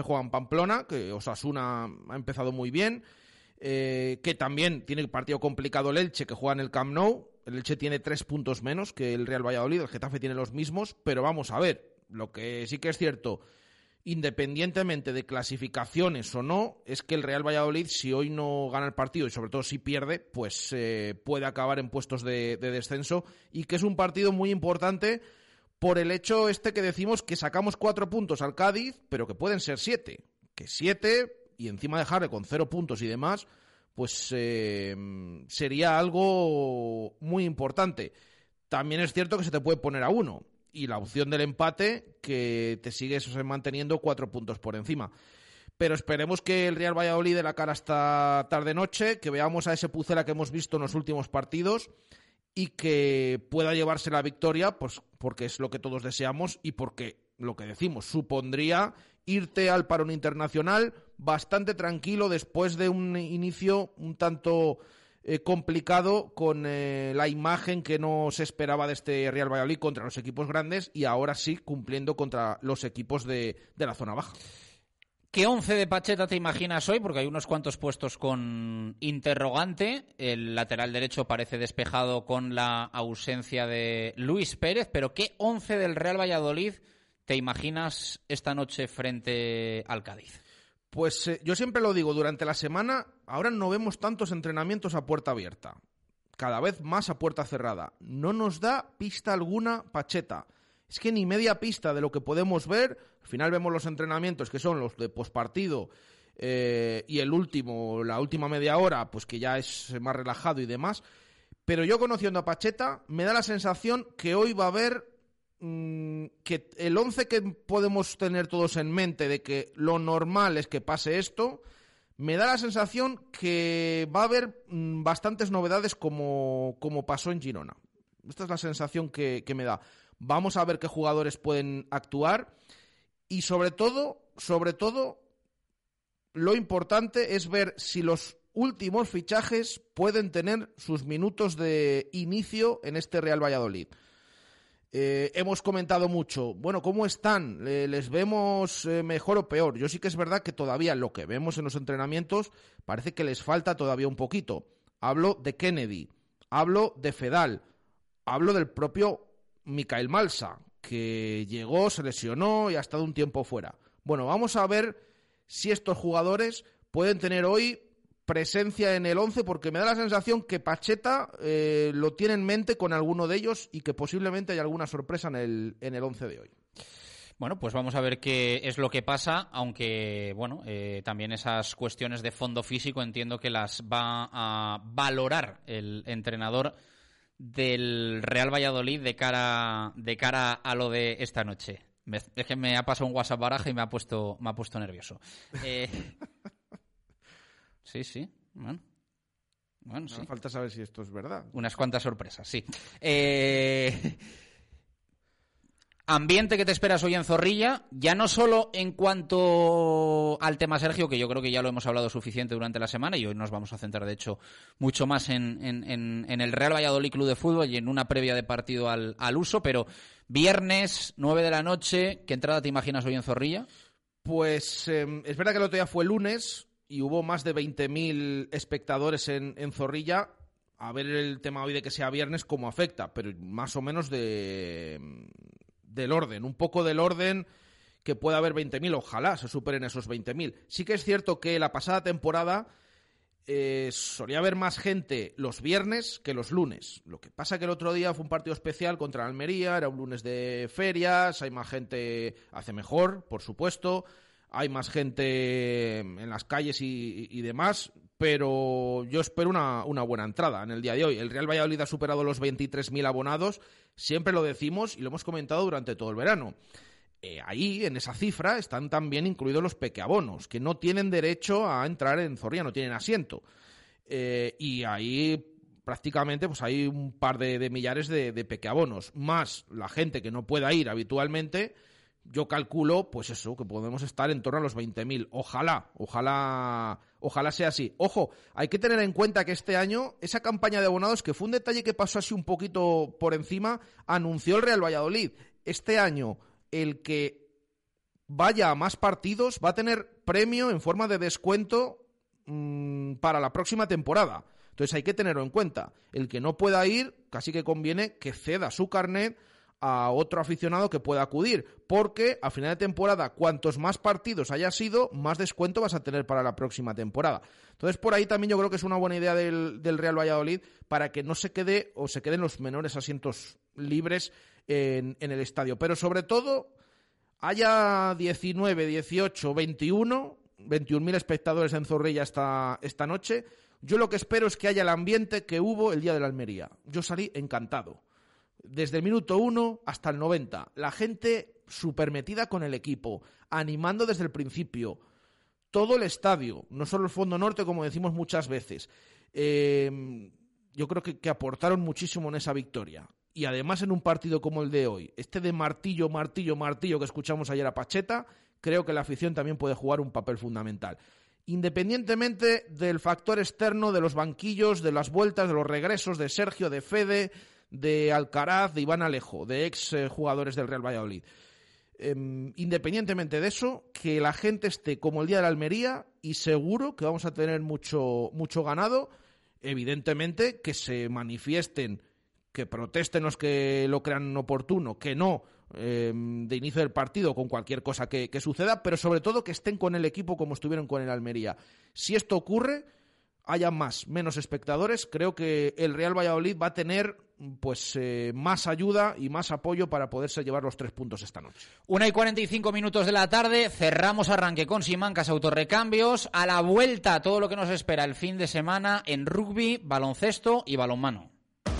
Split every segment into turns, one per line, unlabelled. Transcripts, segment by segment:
juega en Pamplona, que Osasuna ha empezado muy bien, eh, que también tiene partido complicado el Elche, que juega en el Camp Nou. El Elche tiene tres puntos menos que el Real Valladolid, el Getafe tiene los mismos, pero vamos a ver, lo que sí que es cierto, independientemente de clasificaciones o no, es que el Real Valladolid, si hoy no gana el partido y sobre todo si pierde, pues eh, puede acabar en puestos de descenso y que es un partido muy importante por el hecho este que decimos que sacamos cuatro puntos al Cádiz, pero que pueden ser siete. Que siete, y encima dejarle con cero puntos y demás, pues eh, sería algo muy importante. También es cierto que se te puede poner a uno. Y la opción del empate, que te sigues manteniendo cuatro puntos por encima. Pero esperemos que el Real Valladolid de la cara hasta tarde-noche, que veamos a ese Pucela que hemos visto en los últimos partidos y que pueda llevarse la victoria, pues porque es lo que todos deseamos y porque lo que decimos supondría irte al parón internacional bastante tranquilo después de un inicio un tanto eh, complicado con eh, la imagen que no se esperaba de este Real Valladolid contra los equipos grandes y ahora sí cumpliendo contra los equipos de la zona baja.
¿Qué once de Pacheta te imaginas hoy? Porque hay unos cuantos puestos con interrogante. El lateral derecho parece despejado con la ausencia de Luis Pérez. Pero ¿qué once del Real Valladolid te imaginas esta noche frente al Cádiz?
Pues eh, yo siempre lo digo, durante la semana ahora no vemos tantos entrenamientos a puerta abierta. Cada vez más a puerta cerrada. No nos da pista alguna Pacheta es que ni media pista de lo que podemos ver. Al final vemos los entrenamientos que son los de pospartido eh, y el último, la última media hora, pues que ya es más relajado y demás. Pero yo conociendo a Pacheta, me da la sensación que hoy va a haber mm, que el 11 que podemos tener todos en mente de que lo normal es que pase esto, me da la sensación que va a haber mm, bastantes novedades como, como pasó en Girona. Esta es la sensación que me da. Vamos a ver qué jugadores pueden actuar y sobre todo, sobre todo, lo importante es ver si los últimos fichajes pueden tener sus minutos de inicio en este Real Valladolid. Eh, hemos comentado mucho, bueno, ¿cómo están? ¿Les vemos eh, mejor o peor? Yo sí que es verdad que todavía lo que vemos en los entrenamientos parece que les falta todavía un poquito. Hablo de Kennedy, hablo de Fedal, hablo del propio Mikael Malsa, que llegó, se lesionó y ha estado un tiempo fuera. Bueno, vamos a ver si estos jugadores pueden tener hoy presencia en el 11 porque me da la sensación que Pacheta eh, lo tiene en mente con alguno de ellos y que posiblemente haya alguna sorpresa en el, en el 11 de hoy.
Bueno, pues vamos a ver qué es lo que pasa, aunque, bueno, eh, también esas cuestiones de fondo físico entiendo que las va a valorar el entrenador del Real Valladolid de cara, de cara a lo de esta noche. es que me ha pasado un WhatsApp baraja y me ha puesto, me ha puesto nervioso. Eh, sí, sí. Bueno.
Bueno, sí. falta saber si esto es verdad.
Unas cuantas sorpresas, sí. Eh, ambiente que te esperas hoy en Zorrilla, ya no solo en cuanto al tema Sergio, que yo creo que ya lo hemos hablado suficiente durante la semana y hoy nos vamos a centrar, de hecho, mucho más en, el Real Valladolid Club de Fútbol y en una previa de partido al, uso, pero viernes, 9 de la noche, ¿qué entrada te imaginas hoy en Zorrilla?
Pues em, es verdad que el otro día fue lunes y hubo más de 20.000 espectadores en, en Zorrilla a ver el tema hoy de que sea viernes cómo afecta, pero más o menos de, del orden, un poco del orden que pueda haber 20.000, ojalá se superen esos 20.000. Sí que es cierto que la pasada temporada eh, solía haber más gente los viernes que los lunes. Lo que pasa que el otro día fue un partido especial contra Almería, era un lunes de ferias, hay más gente, hace mejor, por supuesto, hay más gente en las calles y, demás, pero yo espero una, una, buena entrada en el día de hoy. El Real Valladolid ha superado los 23.000 abonados, siempre lo decimos y lo hemos comentado durante todo el verano. eh, ahí, en esa cifra, están también incluidos los pequeabonos, que no tienen derecho a entrar en Zorrilla, no tienen asiento. Eh, y ahí prácticamente pues hay un par de, millares de, de, pequeabonos, más la gente que no pueda ir habitualmente, yo calculo, pues eso, que podemos estar en torno a los 20.000. Ojalá, ojalá, ojalá sea así. Ojo, hay que tener en cuenta que este año esa campaña de abonados, que fue un detalle que pasó así un poquito por encima, anunció el Real Valladolid. Este año, el que vaya a más partidos va a tener premio en forma de descuento mm, para la próxima temporada. Entonces hay que tenerlo en cuenta. El que no pueda ir, casi que conviene que ceda su carnet a otro aficionado que pueda acudir, porque a final de temporada, cuantos más partidos haya sido, más descuento vas a tener para la próxima temporada. Entonces, por ahí también yo creo que es una buena idea del, Real Valladolid para que no se quede o se queden los menores asientos libres en, el estadio. Pero sobre todo, haya 19, 18, 21, 21.000 espectadores en Zorrilla esta, esta noche. Yo lo que espero es que haya el ambiente que hubo el día de la Almería. Yo salí encantado desde el minuto 1 hasta el 90. La gente súper metida con el equipo, animando desde el principio. Todo el estadio, no solo el fondo norte, como decimos muchas veces. Em, yo creo que, aportaron muchísimo en esa victoria. Y además en un partido como el de hoy, este de martillo, martillo, martillo que escuchamos ayer a Pacheta, creo que la afición también puede jugar un papel fundamental. Independientemente del factor externo, de los banquillos, de las vueltas, de los regresos de Sergio, de Fede, de Alcaraz, de Iván Alejo, de ex eh, jugadores del Real Valladolid. Em, independientemente de eso, que la gente esté como el día de la Almería y seguro que vamos a tener mucho, mucho ganado. Evidentemente que se manifiesten, que protesten los que lo crean oportuno, que no em, de inicio del partido con cualquier cosa que, que suceda, pero sobre todo que estén con el equipo como estuvieron con el Almería. Si esto ocurre, haya más, menos espectadores, creo que el Real Valladolid va a tener pues eh, más ayuda y más apoyo para poderse llevar los tres puntos esta noche.
Una y 45 minutos de la tarde, cerramos arranque con Simancas Autorrecambios. A la vuelta, todo lo que nos espera el fin de semana en rugby, baloncesto y balonmano.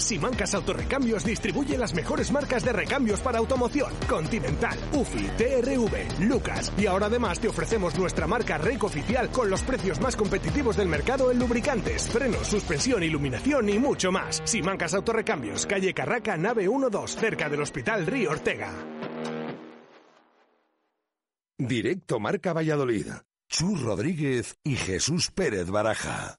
Simancas Autorrecambios distribuye las mejores marcas de recambios para automoción. Continental, UFI, TRV, Lucas. Y ahora además te ofrecemos nuestra marca REC oficial con los precios más competitivos del mercado en lubricantes, frenos, suspensión, iluminación y mucho más. Simancas Autorrecambios, calle Carraca, nave 12, cerca del Hospital Río Ortega.
Directo Marca Valladolid. Chus Rodríguez y Jesús Pérez Baraja.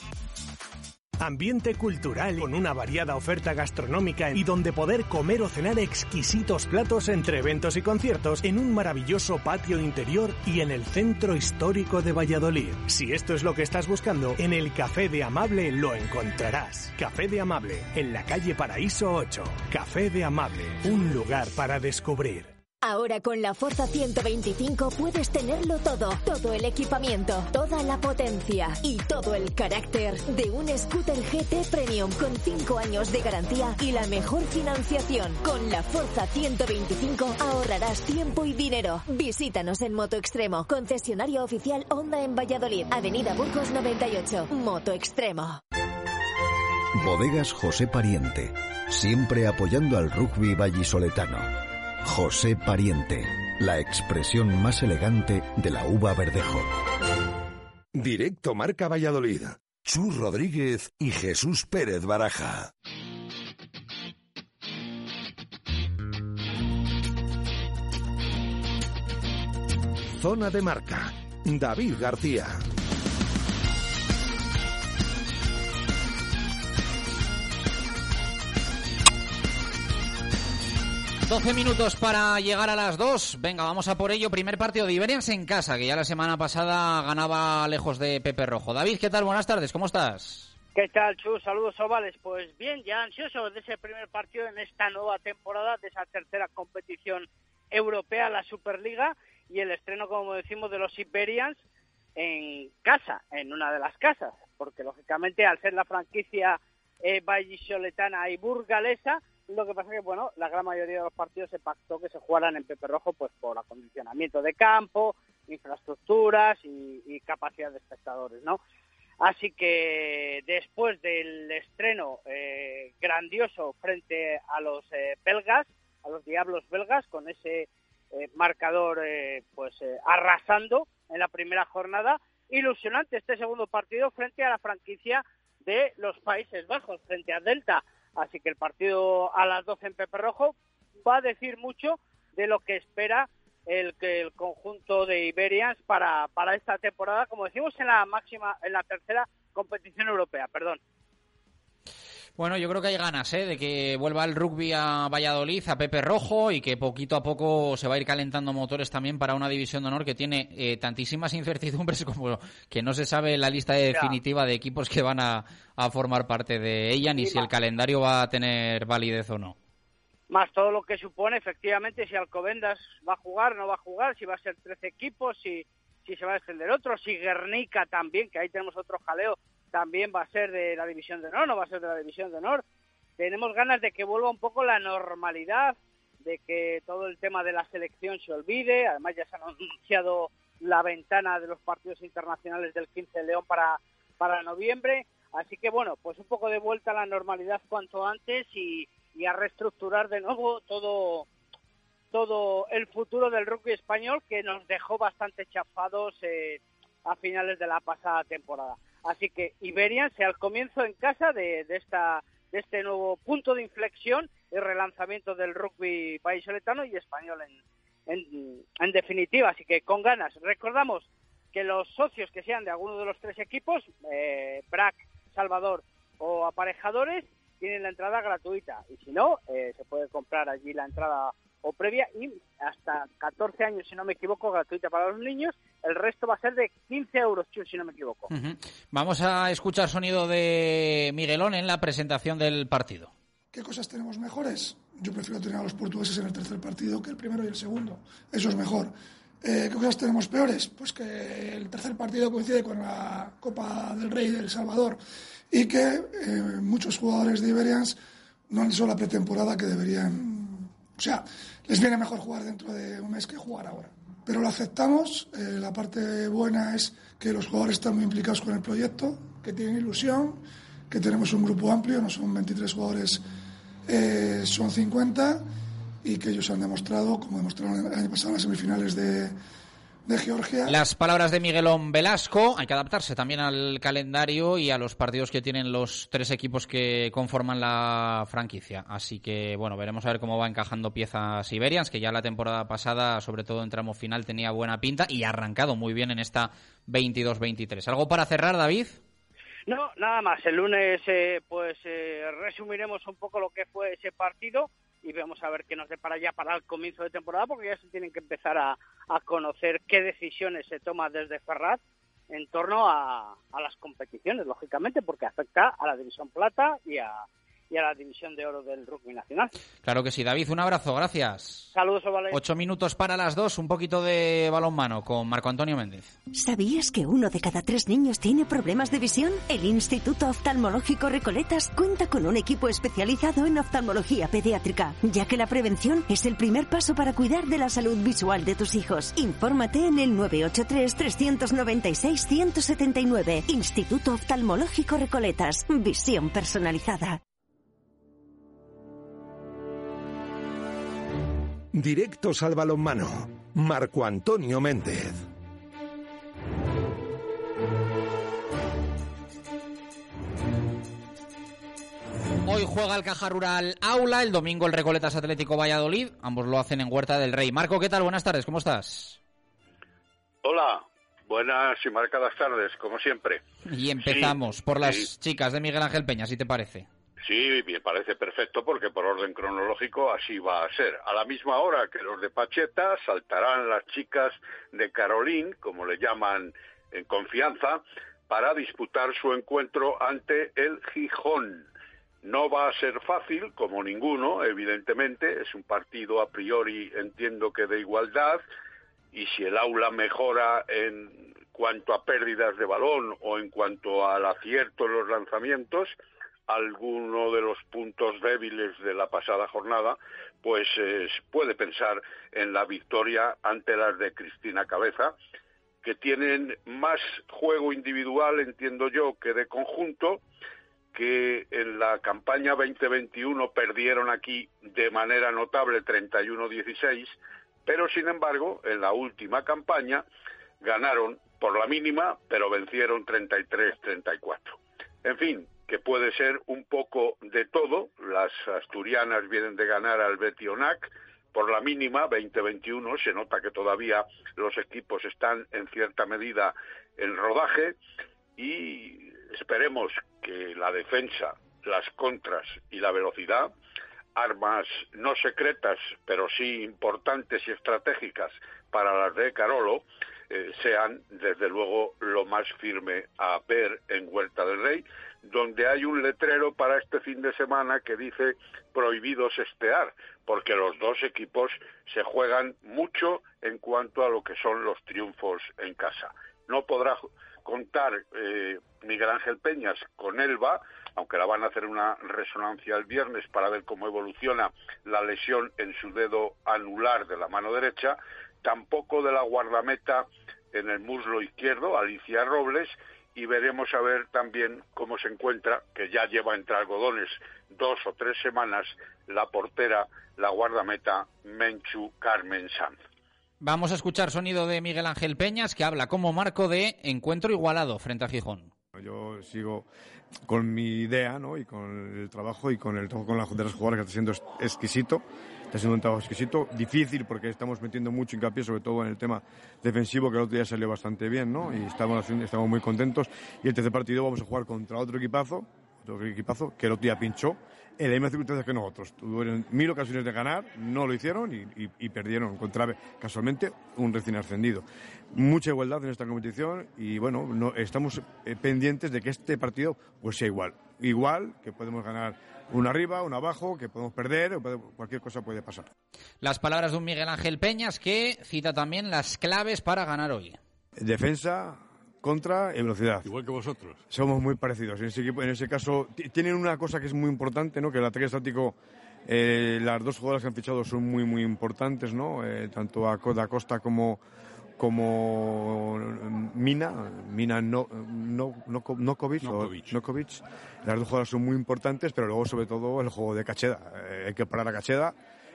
Ambiente cultural con una variada oferta gastronómica y donde poder comer o cenar exquisitos platos entre eventos y conciertos en un maravilloso patio interior y en el centro histórico de Valladolid. Si esto es lo que estás buscando, en el Café de Amable lo encontrarás. Café de Amable, en la calle Paraíso 8. Café de Amable, un lugar para descubrir.
Ahora con la Forza 125 puedes tenerlo todo, todo el equipamiento, toda la potencia y todo el carácter de un scooter GT Premium con 5 años de garantía y la mejor financiación. Con la Forza 125 ahorrarás tiempo y dinero. Visítanos en Moto Extremo, concesionario oficial Honda en Valladolid, Avenida Burgos 98, Moto Extremo.
Bodegas José Pariente, siempre apoyando al rugby vallisoletano. José Pariente, la expresión más elegante de la uva verdejo.
Directo Marca Valladolid. Chus Rodríguez y Jesús Pérez Baraja. Zona de Marca. David García.
12 minutos para llegar a las 2. Venga, vamos a por ello. Primer partido de Iberians en casa, que ya la semana pasada ganaba lejos de Pepe Rojo. David, ¿qué tal? Buenas tardes, ¿cómo estás?
¿Qué tal, Chus? Saludos ovales. Pues bien, ya ansioso de ese primer partido en esta nueva temporada, de esa tercera competición europea, la Superliga. y el estreno, como decimos, de los Iberians en casa, en una de las casas, porque lógicamente al ser la franquicia eh, vallisoletana y burgalesa, lo que pasa que, bueno, la gran mayoría de los partidos se pactó que se jugaran en Pepe Rojo pues por acondicionamiento de campo, infraestructuras y, capacidad de espectadores, ¿no? Así que después del estreno eh, grandioso frente a los eh, belgas, a los diablos belgas, con ese eh, marcador pues arrasando en la primera jornada, ilusionante este segundo partido frente a la franquicia de los Países Bajos, frente a Delta. Así que el partido a las 12 en Pepe Rojo va a decir mucho de lo que espera el, el conjunto de Iberians para, para esta temporada, como decimos en la máxima, en la tercera competición europea, perdón.
Bueno, yo creo que hay ganas ¿eh? de que vuelva el rugby a Valladolid, a Pepe Rojo y que poquito a poco se va a ir calentando motores también para una división de honor que tiene eh, tantísimas incertidumbres como que no se sabe la lista definitiva de equipos que van a, formar parte de ella, ni si el calendario va a tener validez o no.
Más todo lo que supone, efectivamente, si Alcobendas va a jugar, no va a jugar, si va a ser 13 equipos, si, si se va a extender otro, si Guernica también, que ahí tenemos otro jaleo también va a ser de la división de honor, no va a ser de la división de honor. Tenemos ganas de que vuelva un poco la normalidad, de que todo el tema de la selección se olvide. Además ya se ha anunciado la ventana de los partidos internacionales del 15 de León para, para noviembre. Así que bueno, pues un poco de vuelta a la normalidad cuanto antes y, a reestructurar de nuevo todo todo el futuro del rugby español que nos dejó bastante chafados eh, a finales de la pasada temporada. Así que Iberian sea el comienzo en casa de, esta, de este nuevo punto de inflexión y relanzamiento del rugby vallisoletano y español en, en, definitiva. Así que con ganas. Recordamos que los socios que sean de alguno de los tres equipos, eh, BRAC, Salvador o aparejadores, tienen la entrada gratuita. Y si no, eh, se puede comprar allí la entrada o previa y hasta 14 años, si no me equivoco, gratuita para los niños. El resto va a ser de 15 euros, si no me equivoco.
Vamos a escuchar sonido de Miguelón en la presentación del partido.
¿Qué cosas tenemos mejores? Yo prefiero tener a los portugueses en el tercer partido que el primero y el segundo. Eso es mejor. Eh, ¿Qué cosas tenemos peores? Pues que el tercer partido coincide con la Copa del Rey del Salvador y que eh, muchos jugadores de Iberians no han hecho la pretemporada que deberían o sea, les viene mejor jugar dentro de un mes que jugar ahora. Pero lo aceptamos. Eh, la parte buena es que los jugadores están muy implicados con el proyecto, que tienen ilusión, que tenemos un grupo amplio, no son 23 jugadores, eh, son 50, y que ellos han demostrado, como demostraron el año pasado en las semifinales de, de Georgia.
Las palabras de Miguelón Velasco, hay que adaptarse también al calendario y a los partidos que tienen los tres equipos que conforman la franquicia. Así que, bueno, veremos a ver cómo va encajando piezas Iberians, que ya la temporada pasada, sobre todo en tramo final, tenía buena pinta y ha arrancado muy bien en esta 22-23. ¿Algo para cerrar, David?
No, nada más. El lunes, eh, pues, eh, resumiremos un poco lo que fue ese partido y vamos a ver qué nos depara ya para el comienzo de temporada, porque ya se tienen que empezar a, a conocer qué decisiones se toman desde Ferraz en torno a, a las competiciones, lógicamente, porque afecta a la División Plata y a, y a la División de Oro del Rugby Nacional.
Claro que sí, David, un abrazo, gracias.
Saludos, Ovales.
Ocho minutos para las dos, un poquito de balonmano con Marco Antonio Méndez.
¿Sabías que uno de cada tres niños tiene problemas de visión? El Instituto Oftalmológico Recoletas cuenta con un equipo especializado en oftalmología pediátrica, ya que la prevención es el primer paso para cuidar de la salud visual de tus hijos. Infórmate en el 983-396-179. Instituto Oftalmológico Recoletas. Visión personalizada.
Directos al balonmano. Marco Antonio Méndez.
Hoy juega el Caja Rural Aula, el domingo el Recoletas Atlético Valladolid. Ambos lo hacen en Huerta del Rey. Marco, ¿qué tal? Buenas tardes, ¿cómo estás?
Hola, buenas y marcadas tardes, como siempre.
Y empezamos por las chicas de Miguel Ángel Peña, si te parece.
Sí, me parece perfecto porque por orden cronológico así va a ser. A la misma hora que los de Pacheta saltarán las chicas de Carolín, como le llaman en confianza, para disputar su encuentro ante el Gijón. No va a ser fácil, como ninguno, evidentemente, es un partido a priori, entiendo que de igualdad, y si el aula mejora en cuanto a pérdidas de balón o en cuanto al acierto en los lanzamientos, alguno de los puntos débiles de la pasada jornada, pues puede pensar en la victoria ante las de Cristina Cabeza, que tienen más juego individual, entiendo yo, que de conjunto, que en la campaña 2021 perdieron aquí de manera notable 31-16, pero sin embargo, en la última campaña ganaron por la mínima, pero vencieron 33-34. En fin, que puede ser un poco de todo. Las asturianas vienen de ganar al Betionac por la mínima 2021. Se nota que todavía los equipos están en cierta medida en rodaje y esperemos que la defensa, las contras y la velocidad, armas no secretas, pero sí importantes y estratégicas para las de Carolo, eh, sean desde luego lo más firme a ver en Huerta del Rey donde hay un letrero para este fin de semana que dice prohibidos estear, porque los dos equipos se juegan mucho en cuanto a lo que son los triunfos en casa. No podrá contar eh, Miguel Ángel Peñas con Elba, aunque la van a hacer una resonancia el viernes para ver cómo evoluciona la lesión en su dedo anular de la mano derecha, tampoco de la guardameta en el muslo izquierdo, Alicia Robles, y veremos a ver también cómo se encuentra, que ya lleva entre algodones dos o tres semanas, la portera, la guardameta Menchu Carmen Sanz.
Vamos a escuchar sonido de Miguel Ángel Peñas, que habla como marco de encuentro igualado frente a Gijón.
Yo sigo con mi idea ¿no? y con el trabajo y con el trabajo con las, de las jugadoras que está siendo exquisito. Está siendo un trabajo exquisito, difícil porque estamos metiendo mucho hincapié, sobre todo en el tema defensivo, que el otro día salió bastante bien, ¿no? Y estamos, estamos muy contentos. Y el tercer partido vamos a jugar contra otro equipazo, otro equipazo, que el otro día pinchó en las mismas circunstancias que nosotros. Tuvieron mil ocasiones de ganar, no lo hicieron y, perdieron contra casualmente un recién ascendido. Mucha igualdad en esta competición y bueno, no, estamos eh, pendientes de que este partido pues sea igual. Igual que podemos ganar un arriba, un abajo, que podemos perder, cualquier cosa puede pasar.
Las palabras de un Miguel Ángel Peñas que cita también las claves para ganar hoy.
Defensa, contra y velocidad.
Igual que vosotros.
Somos muy parecidos. En ese, en ese caso, tienen una cosa que es muy importante, ¿no? Que el ataque estático, eh, las dos jugadoras que han fichado son muy, muy importantes, ¿no? Eh, tanto a Da Costa como como Mina, Mina no, no, no, Nokovic, Las dos jugadoras son muy importantes, pero luego sobre todo el juego de Cacheda. Eh, hay que parar a Cacheda,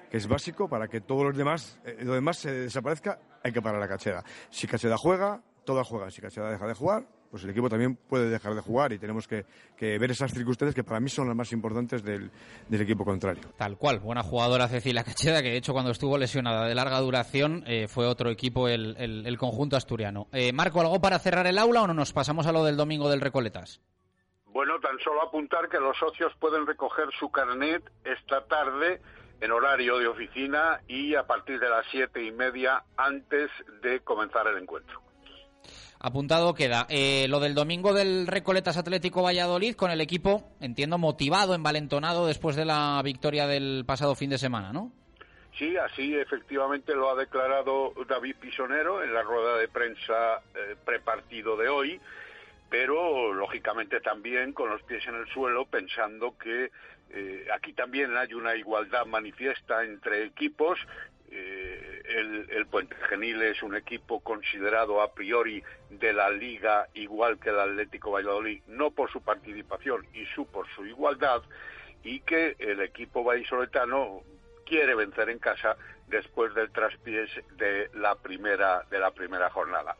que es básico para que todos los demás, eh, lo demás se desaparezca, hay que parar a Cacheda. Si Cacheda juega, todas juegan. Si Cacheda deja de jugar, pues el equipo también puede dejar de jugar y tenemos que, ver esas circunstancias que para mí son las más importantes del, equipo contrario.
Tal cual, buena jugadora Cecilia Cacheda, que de hecho cuando estuvo lesionada de larga duración eh, fue otro equipo el, conjunto asturiano. Eh, Marco, ¿algo para cerrar el aula o no nos pasamos a lo del domingo del Recoletas?
Bueno, tan solo apuntar que los socios pueden recoger su carnet esta tarde en horario de oficina y a partir de las siete y media antes de comenzar el encuentro.
Apuntado queda. Eh, lo del domingo del Recoletas Atlético Valladolid con el equipo, entiendo, motivado, envalentonado después de la victoria del pasado fin de semana, ¿no?
Sí, así efectivamente lo ha declarado David Pisonero en la rueda de prensa eh, prepartido de hoy, pero lógicamente también con los pies en el suelo pensando que eh, aquí también hay una igualdad manifiesta entre equipos eh, el, el, Puente Genil es un equipo considerado a priori de la liga igual que el Atlético Valladolid, no por su participación y su por su igualdad, y que el equipo vallisoletano quiere vencer en casa después del traspiés de la primera de la primera jornada.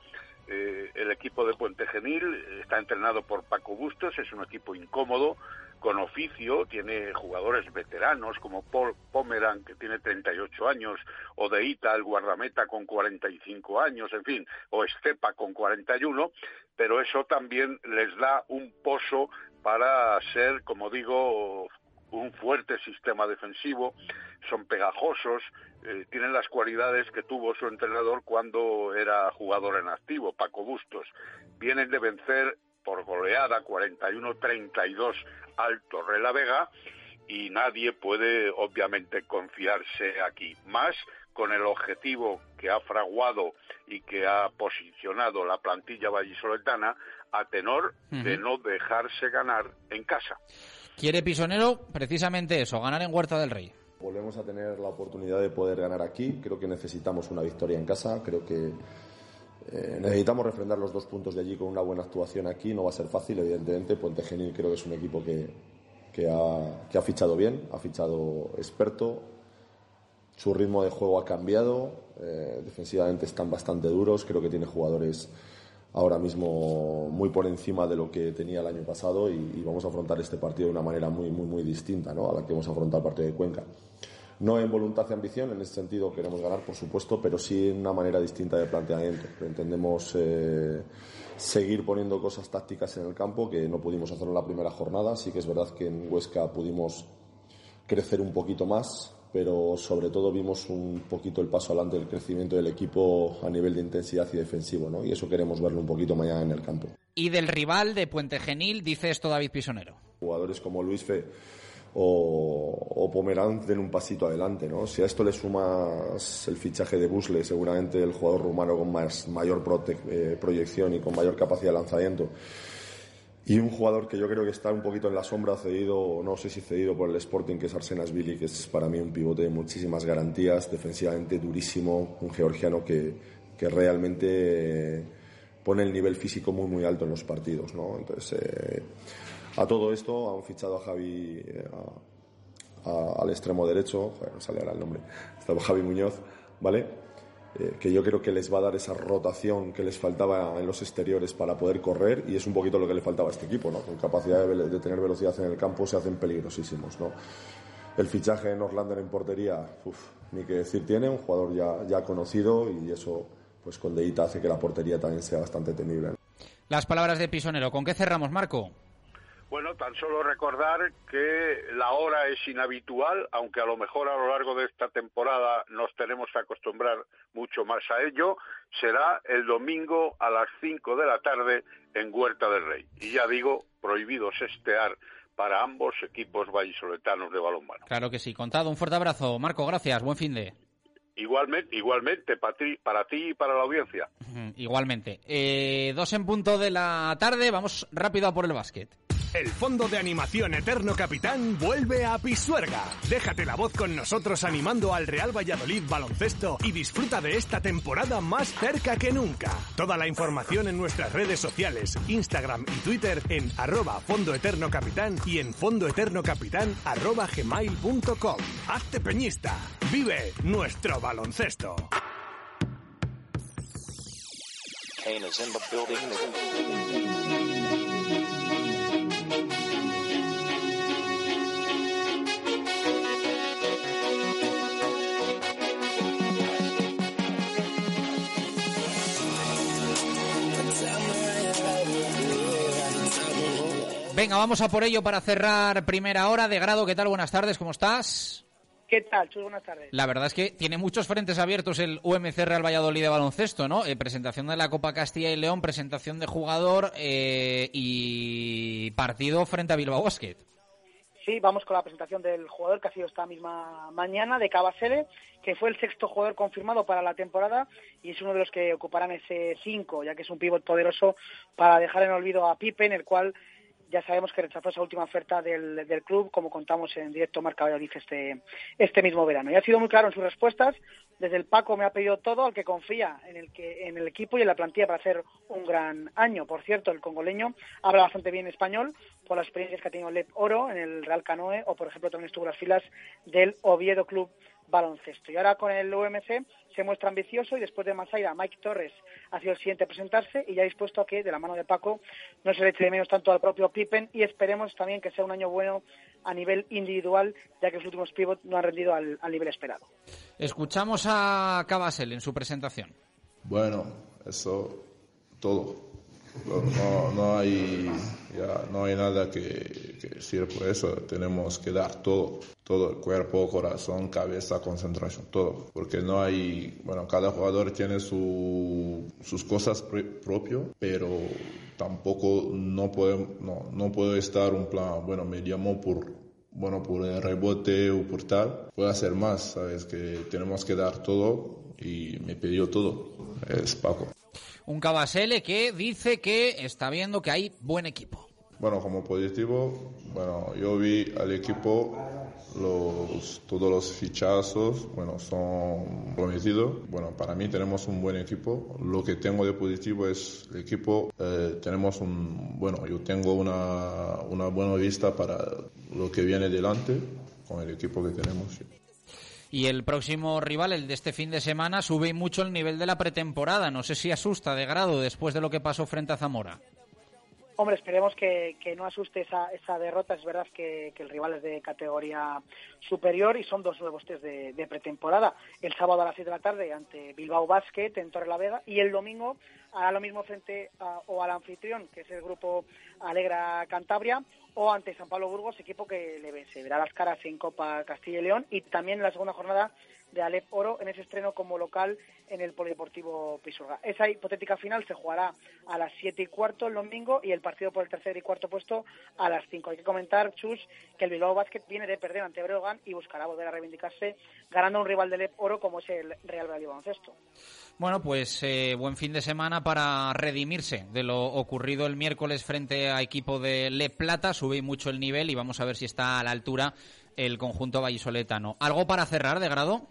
Eh, el equipo de Puente Genil está entrenado por Paco Bustos, es un equipo incómodo, con oficio, tiene jugadores veteranos como Paul Pomeran, que tiene 38 años, o Deita, el guardameta, con 45 años, en fin, o Estepa con 41, pero eso también les da un pozo para ser, como digo, un fuerte sistema defensivo, son pegajosos, eh, tienen las cualidades que tuvo su entrenador cuando era jugador en activo, Paco Bustos. Vienen de vencer por goleada 41-32 al Torre la Vega y nadie puede obviamente confiarse aquí. Más con el objetivo que ha fraguado y que ha posicionado la plantilla vallisoletana a tenor de no dejarse ganar en casa.
Quiere Pisonero precisamente eso, ganar en Huerta del Rey.
Volvemos a tener la oportunidad de poder ganar aquí. Creo que necesitamos una victoria en casa. Creo que eh, necesitamos refrendar los dos puntos de allí con una buena actuación aquí. No va a ser fácil, evidentemente. Puente Genil creo que es un equipo que, que, ha, fichado bien, ha fichado experto. Su ritmo de juego ha cambiado. Eh, defensivamente están bastante duros. Creo que tiene jugadores ahora mismo muy por encima de lo que tenía el año pasado y, vamos a afrontar este partido de una manera muy, muy, muy distinta ¿no? a la que hemos afrontado el partido de Cuenca. No en voluntad y ambición, en ese sentido queremos ganar, por supuesto, pero sí en una manera distinta de planteamiento. Entendemos eh, seguir poniendo cosas tácticas en el campo que no pudimos hacer en la primera jornada. Sí que es verdad que en Huesca pudimos crecer un poquito más, pero sobre todo vimos un poquito el paso adelante del crecimiento del equipo a nivel de intensidad y defensivo, ¿no? Y eso queremos verlo un poquito mañana en el campo.
Y del rival de Puente Genil, dice esto David Pisonero.
Jugadores como Luis Fe o, o Pomerán den un pasito adelante, ¿no? Si a esto le sumas el fichaje de Busle, seguramente el jugador rumano con más, mayor eh, proyección y con mayor capacidad de lanzamiento, y un jugador que yo creo que está un poquito en la sombra, cedido, no sé si cedido por el Sporting, que es Arsenas Billy, que es para mí un pivote de muchísimas garantías, defensivamente durísimo, un georgiano que, que realmente pone el nivel físico muy muy alto en los partidos, ¿no? Entonces, eh, a todo esto han fichado a Javi eh, al extremo derecho, no sale ahora el nombre, está Javi Muñoz, ¿vale? Eh, que yo creo que les va a dar esa rotación que les faltaba en los exteriores para poder correr y es un poquito lo que le faltaba a este equipo, ¿no? Con capacidad de, tener velocidad en el campo se hacen peligrosísimos, ¿no? El fichaje en Orlander en portería, ni que decir tiene, un jugador ya, ya conocido y eso, pues con Deita hace que la portería también sea bastante temible.
Las palabras de Pisonero, ¿con qué cerramos, Marco?
Bueno, tan solo recordar que la hora es inhabitual, aunque a lo mejor a lo largo de esta temporada nos tenemos que acostumbrar mucho más a ello. Será el domingo a las 5 de la tarde en Huerta del Rey. Y ya digo, prohibido sestear para ambos equipos vallisoletanos de balonmano.
Claro que sí. Contado, un fuerte abrazo. Marco, gracias. Buen fin de.
Igualmente, igualmente para ti, para ti y para la audiencia.
Igualmente. Eh, dos en punto de la tarde. Vamos rápido a por el básquet.
El Fondo de Animación Eterno Capitán vuelve a Pisuerga. Déjate la voz con nosotros animando al Real Valladolid baloncesto y disfruta de esta temporada más cerca que nunca. Toda la información en nuestras redes sociales, Instagram y Twitter en arroba Fondo Eterno Capitán y en fondoeternocapitán arroba gmail.com. Hazte peñista. Vive nuestro baloncesto.
Venga, vamos a por ello para cerrar primera hora. De grado, ¿qué tal? Buenas tardes, ¿cómo estás?
¿Qué tal, Chus? Buenas tardes.
La verdad es que tiene muchos frentes abiertos el UMC Real Valladolid de baloncesto, ¿no? Eh, presentación de la Copa Castilla y León, presentación de jugador eh, y partido frente a Bilbao Basket.
Sí, vamos con la presentación del jugador que ha sido esta misma mañana de Cabasele, que fue el sexto jugador confirmado para la temporada y es uno de los que ocuparán ese cinco, ya que es un pívot poderoso para dejar en olvido a Pipe, en el cual ya sabemos que rechazó esa última oferta del, del club, como contamos en directo Marca Valladolid este, este mismo verano. Y ha sido muy claro en sus respuestas. Desde el Paco me ha pedido todo al que confía en el, que, en el equipo y en la plantilla para hacer un gran año. Por cierto, el congoleño habla bastante bien español por las experiencias que ha tenido Lep Oro en el Real Canoe o, por ejemplo, también estuvo en las filas del Oviedo Club baloncesto. Y ahora con el UMC se muestra ambicioso y después de Masaida, Mike Torres ha sido el siguiente a presentarse y ya dispuesto a que, de la mano de Paco, no se le eche de menos tanto al propio Pippen y esperemos también que sea un año bueno a nivel individual, ya que los últimos pivots no han rendido al, al nivel esperado.
Escuchamos a Cabasel en su presentación.
Bueno, eso todo no, no, hay, ya, no hay nada que, decir por eso. Tenemos que dar todo, todo el cuerpo, corazón, cabeza, concentración, todo. Porque no hay, bueno, cada jugador tiene su, sus cosas propias, pero tampoco no puede, no, no puede estar un plan, bueno, me llamó por bueno, por el rebote o por tal, puede hacer más, ¿sabes? Que tenemos que dar todo y me pidió todo. Es Paco.
Un Cabasele que dice que está viendo que hay buen equipo.
Bueno, como positivo, bueno, yo vi al equipo los, todos los fichazos, bueno, son prometidos. Bueno, para mí tenemos un buen equipo. Lo que tengo de positivo es el equipo. Eh, tenemos un, bueno, yo tengo una, una buena vista para lo que viene delante con el equipo que tenemos.
Y el próximo rival, el de este fin de semana, sube mucho el nivel de la pretemporada. No sé si asusta de grado después de lo que pasó frente a Zamora.
Hombre, esperemos que, no asuste esa, esa, derrota. Es verdad que, el rival es de categoría superior y son dos nuevos test de, pretemporada. El sábado a las 7 de la tarde ante Bilbao Basket en Torre la Vega y el domingo hará lo mismo frente o al anfitrión, que es el grupo Alegra Cantabria, o ante San Pablo Burgos, equipo que le se verá las caras en Copa Castilla y León y también en la segunda jornada de Alep Oro en ese estreno como local en el Polideportivo Pisuerga. Esa hipotética final se jugará a las 7 y cuarto el domingo y el partido por el tercer y cuarto puesto a las 5. Hay que comentar, Chus, que el Bilbao Basket viene de perder ante Breogán y buscará volver a reivindicarse ganando un rival de Alep Oro como es el Real Valladolid Baloncesto.
Bueno, pues eh, buen fin de semana para redimirse de lo ocurrido el miércoles frente a equipo de Le Plata. Sube mucho el nivel y vamos a ver si está a la altura el conjunto vallisoletano. ¿Algo para cerrar de grado?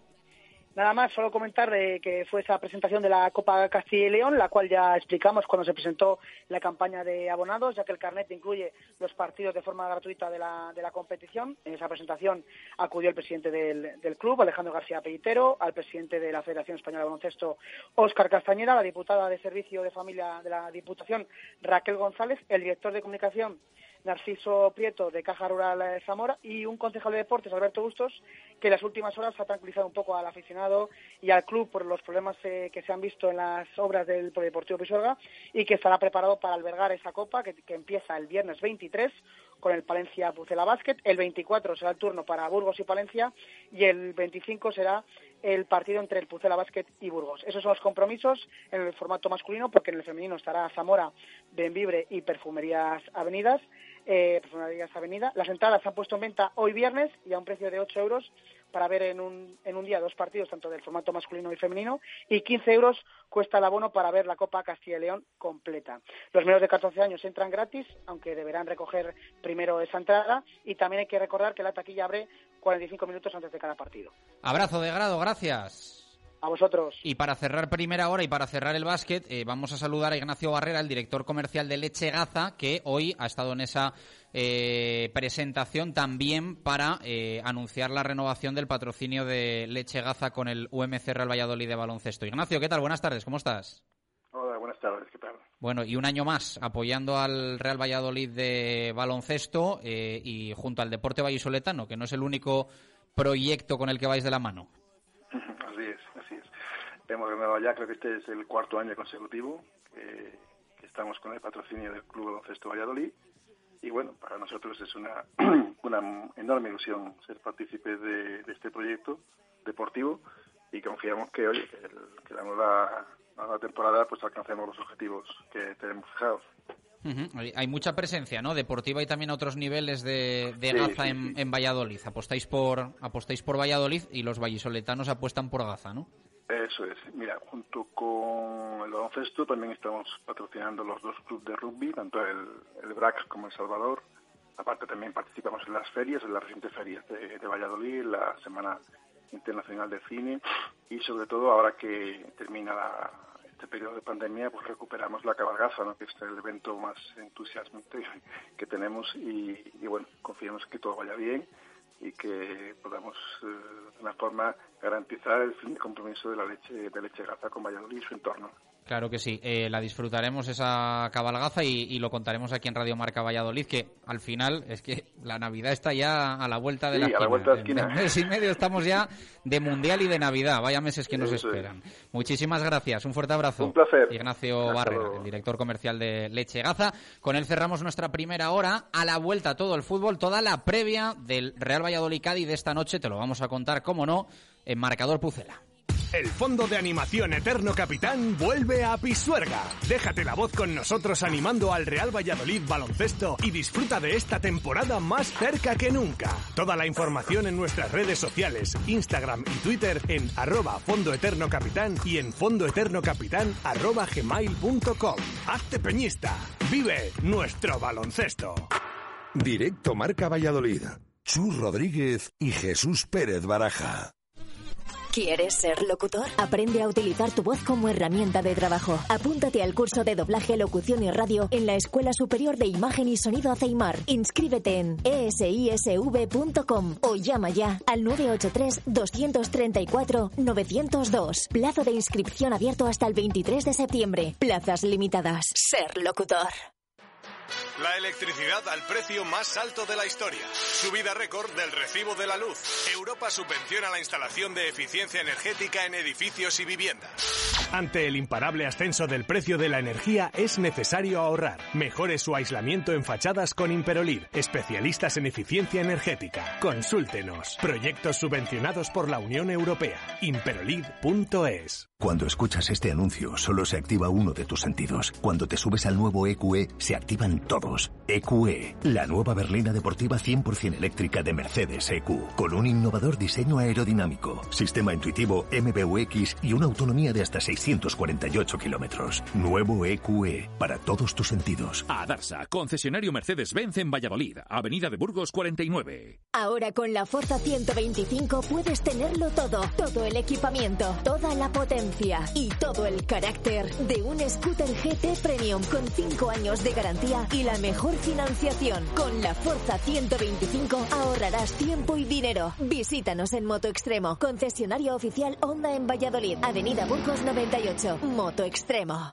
Nada más, solo comentar que fue esa presentación de la Copa Castilla y León, la cual ya explicamos cuando se presentó la campaña de abonados, ya que el carnet incluye los partidos de forma gratuita de la, de la competición. En esa presentación acudió el presidente del, del, club, Alejandro García Peitero, al presidente de la Federación Española de Baloncesto, Óscar Castañeda, la diputada de Servicio de Familia de la Diputación, Raquel González, el director de comunicación Narciso Prieto de Caja Rural Zamora y un concejal de deportes, Alberto Bustos, que en las últimas horas ha tranquilizado un poco al aficionado y al club por los problemas eh, que se han visto en las obras del Polideportivo Pisuerga y que estará preparado para albergar esa copa que, empieza el viernes 23 con el Palencia Pucela Basket, el 24 será el turno para Burgos y Palencia y el 25 será el partido entre el Pucela Basket y Burgos. Esos son los compromisos en el formato masculino, porque en el femenino estará Zamora, Benvibre y Perfumerías Avenidas eh, Personalidades Avenida. Las entradas se han puesto en venta hoy viernes y a un precio de 8 euros para ver en un, en un día dos partidos, tanto del formato masculino y femenino, y 15 euros cuesta el abono para ver la Copa Castilla y León completa. Los menores de 14 años entran gratis, aunque deberán recoger primero esa entrada, y también hay que recordar que la taquilla abre 45 minutos antes de cada partido.
Abrazo de grado, gracias.
A vosotros.
Y para cerrar primera hora y para cerrar el básquet, eh, vamos a saludar a Ignacio Barrera, el director comercial de Leche Gaza, que hoy ha estado en esa eh, presentación también para eh, anunciar la renovación del patrocinio de Leche Gaza con el UMC Real Valladolid de baloncesto. Ignacio, ¿qué tal? Buenas tardes, ¿cómo estás?
Hola, buenas tardes, ¿qué tal?
Bueno, y un año más apoyando al Real Valladolid de baloncesto y junto al Deporte Vallisoletano, que no es el único proyecto con el que vais de la mano.
Así es, así es. Hemos ganado ya, creo que este es el cuarto año consecutivo que, estamos con el patrocinio del Club Baloncesto Valladolid. Y bueno, para nosotros es una, una enorme ilusión ser partícipe de, este proyecto deportivo y confiamos que, hoy que, la nueva, temporada pues alcancemos los objetivos que tenemos fijados.
Hay mucha presencia, ¿no? Deportiva y también a otros niveles de, Gaza en, Valladolid. Apostáis por apostáis por Valladolid y los vallisoletanos apuestan por Gaza, ¿no?
Eso es. Mira, junto con el baloncesto también estamos patrocinando los dos clubes de rugby, tanto el, el BRAC como el Salvador. Aparte también participamos en las ferias, en las recientes ferias de, de Valladolid, la Semana Internacional de Cine y sobre todo ahora que termina la, este periodo de pandemia, pues recuperamos la cabalgaza, ¿no? que es el evento más entusiasmante que tenemos y, bueno, confiamos que todo vaya bien y que podamos eh, de una forma garantizar el fin de compromiso de la leche de leche gaza con Valladolid y su entorno.
Claro que sí, eh, la disfrutaremos esa cabalgaza y, lo contaremos aquí en Radio Marca Valladolid, que al final es que la Navidad está ya a la vuelta de la esquina.
A la vuelta de la esquina.
En mes y medio estamos ya de Mundial y de Navidad, vaya meses que nos esperan. Muchísimas gracias, un fuerte abrazo.
Un placer.
Ignacio Barrera, el director comercial de Leche Gaza. Con él cerramos nuestra primera hora, a la vuelta todo el fútbol, toda la previa del Real Valladolid Cádiz de esta noche, te lo vamos a contar, cómo no, en Marcador Pucela.
El Fondo de Animación Eterno Capitán vuelve a Pisuerga. Déjate la voz con nosotros animando al Real Valladolid baloncesto y disfruta de esta temporada más cerca que nunca. Toda la información en nuestras redes sociales, Instagram y Twitter en arroba Fondo Eterno Capitán y en fondoeternocapitán arroba gmail.com. Hazte peñista. Vive nuestro baloncesto.
Directo Marca Valladolid. Chus Rodríguez y Jesús Pérez Baraja.
¿Quieres ser locutor? Aprende a utilizar tu voz como herramienta de trabajo. Apúntate al curso de doblaje, locución y radio en la Escuela Superior de Imagen y Sonido Aceimar. Inscríbete en esisv.com o llama ya al 983-234-902. Plazo de inscripción abierto hasta el 23 de septiembre. Plazas limitadas. Ser locutor.
La electricidad al precio más alto de la historia. Subida récord del recibo de la luz. Europa subvenciona la instalación de eficiencia energética en edificios y viviendas. Ante el imparable ascenso del precio de la energía es necesario ahorrar. Mejore su aislamiento en fachadas con Imperolid, especialistas en eficiencia energética. Consúltenos. Proyectos subvencionados por la Unión Europea. Imperolid.es.
Cuando escuchas este anuncio, solo se activa uno de tus sentidos. Cuando te subes al nuevo EQE, se activan todos. EQE, la nueva berlina deportiva 100% eléctrica de Mercedes EQ, con un innovador diseño aerodinámico, sistema intuitivo MBUX y una autonomía de hasta 648 kilómetros. Nuevo EQE, para todos tus sentidos.
A Darsa, concesionario Mercedes-Benz en Valladolid, Avenida de Burgos 49.
Ahora con la Forza 125 puedes tenerlo todo, todo el equipamiento, toda la potencia y todo el carácter de un scooter GT Premium con 5 años de garantía y la mejor financiación. Con la Forza 125 ahorrarás tiempo y dinero. Visítanos en Moto Extremo, concesionario oficial Honda en Valladolid, Avenida Burgos 98, Moto Extremo.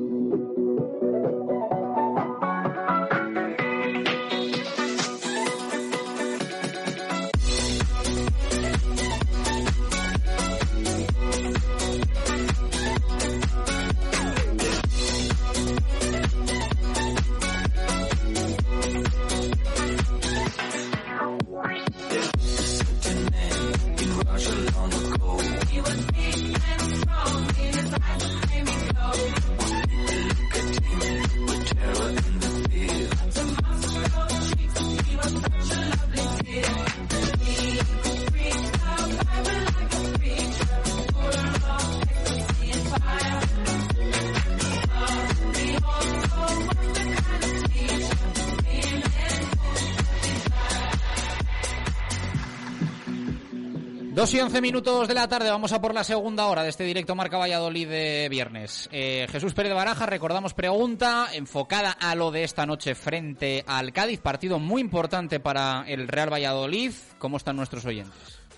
Dos y once minutos de la tarde, vamos a por la segunda hora de este directo Marca Valladolid de viernes. Eh, Jesús Pérez Baraja, recordamos pregunta enfocada a lo de esta noche frente al Cádiz, partido muy importante para el Real Valladolid. ¿Cómo están nuestros oyentes?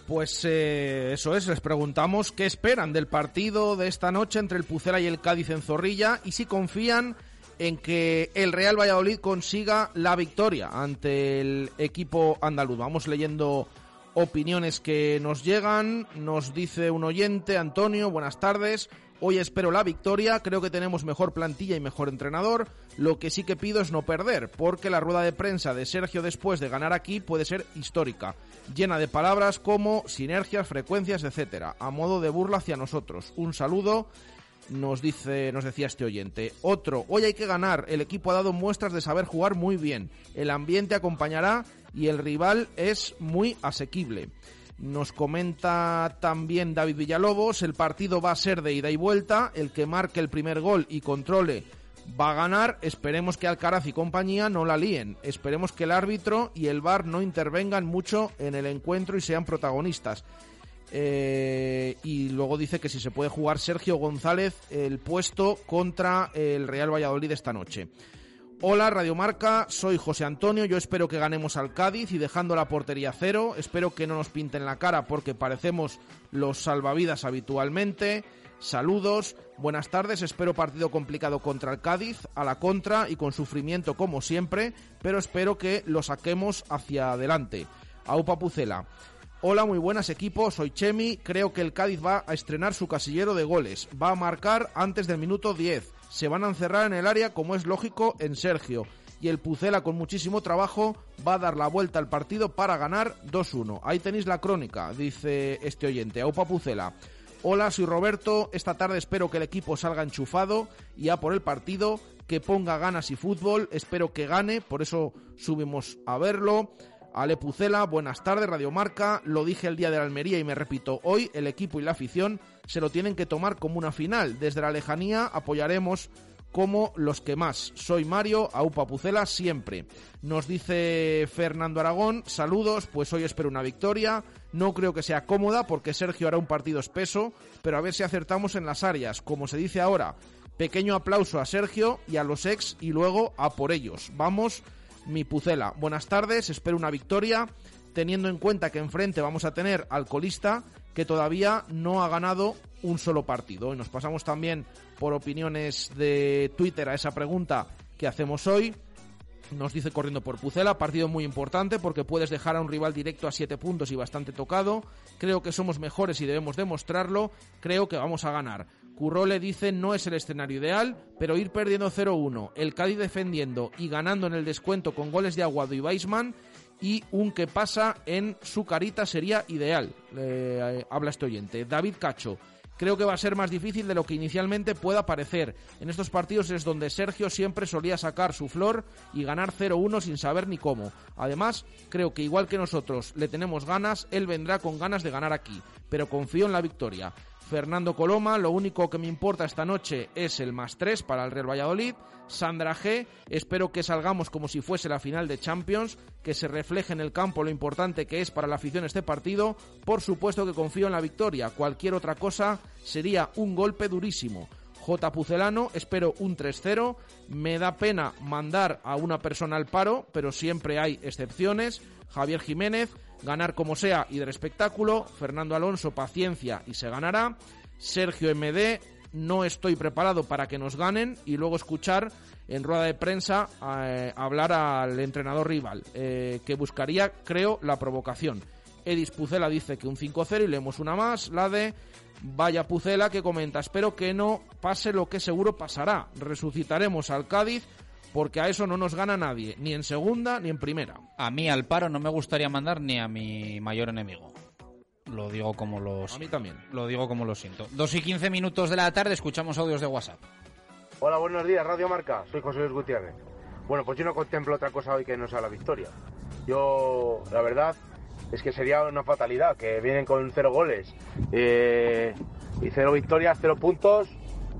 Pues eh, eso es, les preguntamos qué esperan del partido de esta noche entre el Pucera y el Cádiz en Zorrilla y si confían en que el Real Valladolid consiga la victoria ante el equipo andaluz. Vamos leyendo opiniones que nos llegan. Nos dice un oyente, Antonio, buenas tardes. Hoy espero la victoria, creo que tenemos mejor plantilla y mejor entrenador. Lo que sí que pido es no perder, porque la rueda de prensa de Sergio después de ganar aquí puede ser histórica, llena de palabras como sinergias, frecuencias, etcétera, a modo de burla hacia nosotros. Un saludo nos dice, nos decía este oyente. Otro, hoy hay que ganar, el equipo ha dado muestras de saber jugar muy bien. El ambiente acompañará y el rival es muy asequible. Nos comenta también David Villalobos, el partido va a ser de ida y vuelta, el que marque el primer gol y controle va a ganar, esperemos que Alcaraz y compañía no la líen, esperemos que el árbitro y el VAR no intervengan mucho en el encuentro y sean protagonistas. Eh, y luego dice que si se puede jugar Sergio González el puesto contra el Real Valladolid esta noche. Hola Radio Marca, soy José Antonio, yo espero que ganemos al Cádiz y dejando la portería cero, espero que no nos pinten la cara porque parecemos los salvavidas habitualmente. Saludos, buenas tardes, espero partido complicado contra el Cádiz, a la contra y con sufrimiento como siempre, pero espero que lo saquemos hacia adelante. Aupa Pucela. Hola, muy buenas equipo, soy Chemi, creo que el Cádiz va a estrenar su casillero de goles, va a marcar antes del minuto 10, se van a encerrar en el área como es lógico en Sergio y el Pucela con muchísimo trabajo va a dar la vuelta al partido para ganar 2-1. Ahí tenéis la crónica, dice este oyente, Aupa Pucela. Hola, soy Roberto, esta tarde espero que el equipo salga enchufado y a por el partido, que ponga ganas y fútbol, espero que gane, por eso subimos a verlo. Ale Pucela, buenas tardes, Radio Marca. Lo dije el día de la Almería y me repito, hoy el equipo y la afición se lo tienen que tomar como una final. Desde la lejanía apoyaremos como los que más. Soy Mario, Aupa Pucela siempre. Nos dice Fernando Aragón, saludos, pues hoy espero una victoria. No creo que sea cómoda porque Sergio hará un partido espeso, pero a ver si acertamos en las áreas. Como se dice ahora, pequeño aplauso a Sergio y a los ex y luego a por ellos. Vamos, mi Pucela. Buenas tardes, espero una victoria, teniendo en cuenta que enfrente vamos a tener al colista que todavía no ha ganado un solo partido. Y nos pasamos también por opiniones de Twitter a esa pregunta que hacemos hoy. Nos dice corriendo por Pucela, partido muy importante porque puedes dejar a un rival directo a siete puntos y bastante tocado. Creo que somos mejores y debemos demostrarlo. Creo que vamos a ganar. Curro le dice no es el escenario ideal, pero ir perdiendo 0-1, el Cádiz defendiendo y ganando en el descuento con goles de Aguado y Weisman y un que pasa en su carita sería ideal. Eh, habla este oyente. David Cacho. Creo que va a ser más difícil de lo que inicialmente pueda parecer. En estos partidos es donde Sergio siempre solía sacar su flor y ganar 0-1 sin saber ni cómo. Además, creo que igual que nosotros le tenemos ganas, él vendrá con ganas de ganar aquí. Pero confío en la victoria. Fernando Coloma, lo único que me importa esta noche es el más 3 para el Real Valladolid. Sandra G, espero que salgamos como si fuese la final de Champions, que se refleje en el campo lo importante que es para la afición este partido. Por supuesto que confío en la victoria, cualquier otra cosa sería un golpe durísimo. J. Pucelano, espero un 3-0. Me da pena mandar a una persona al paro, pero siempre hay excepciones. Javier Jiménez, ganar como sea y del espectáculo. Fernando Alonso, paciencia y se ganará. Sergio MD, no estoy preparado para que nos ganen y luego escuchar en rueda de prensa eh, hablar al entrenador rival, eh, que buscaría, creo, la provocación. Edis Pucela dice que un 5-0 y leemos una más, la de Vaya Pucela que comenta, espero que no pase lo que seguro pasará. Resucitaremos al Cádiz porque a eso no nos gana nadie, ni en segunda ni en primera.
A mí al paro no me gustaría mandar ni a mi mayor enemigo. Lo digo como los.
A mí también.
Lo digo como lo siento. Dos y quince minutos de la tarde, escuchamos audios de WhatsApp.
Hola, buenos días, Radio Marca. Soy José Luis Gutiérrez. Bueno, pues yo no contemplo otra cosa hoy que no sea la victoria. Yo, la verdad, es que sería una fatalidad que vienen con cero goles eh, y cero victorias, cero puntos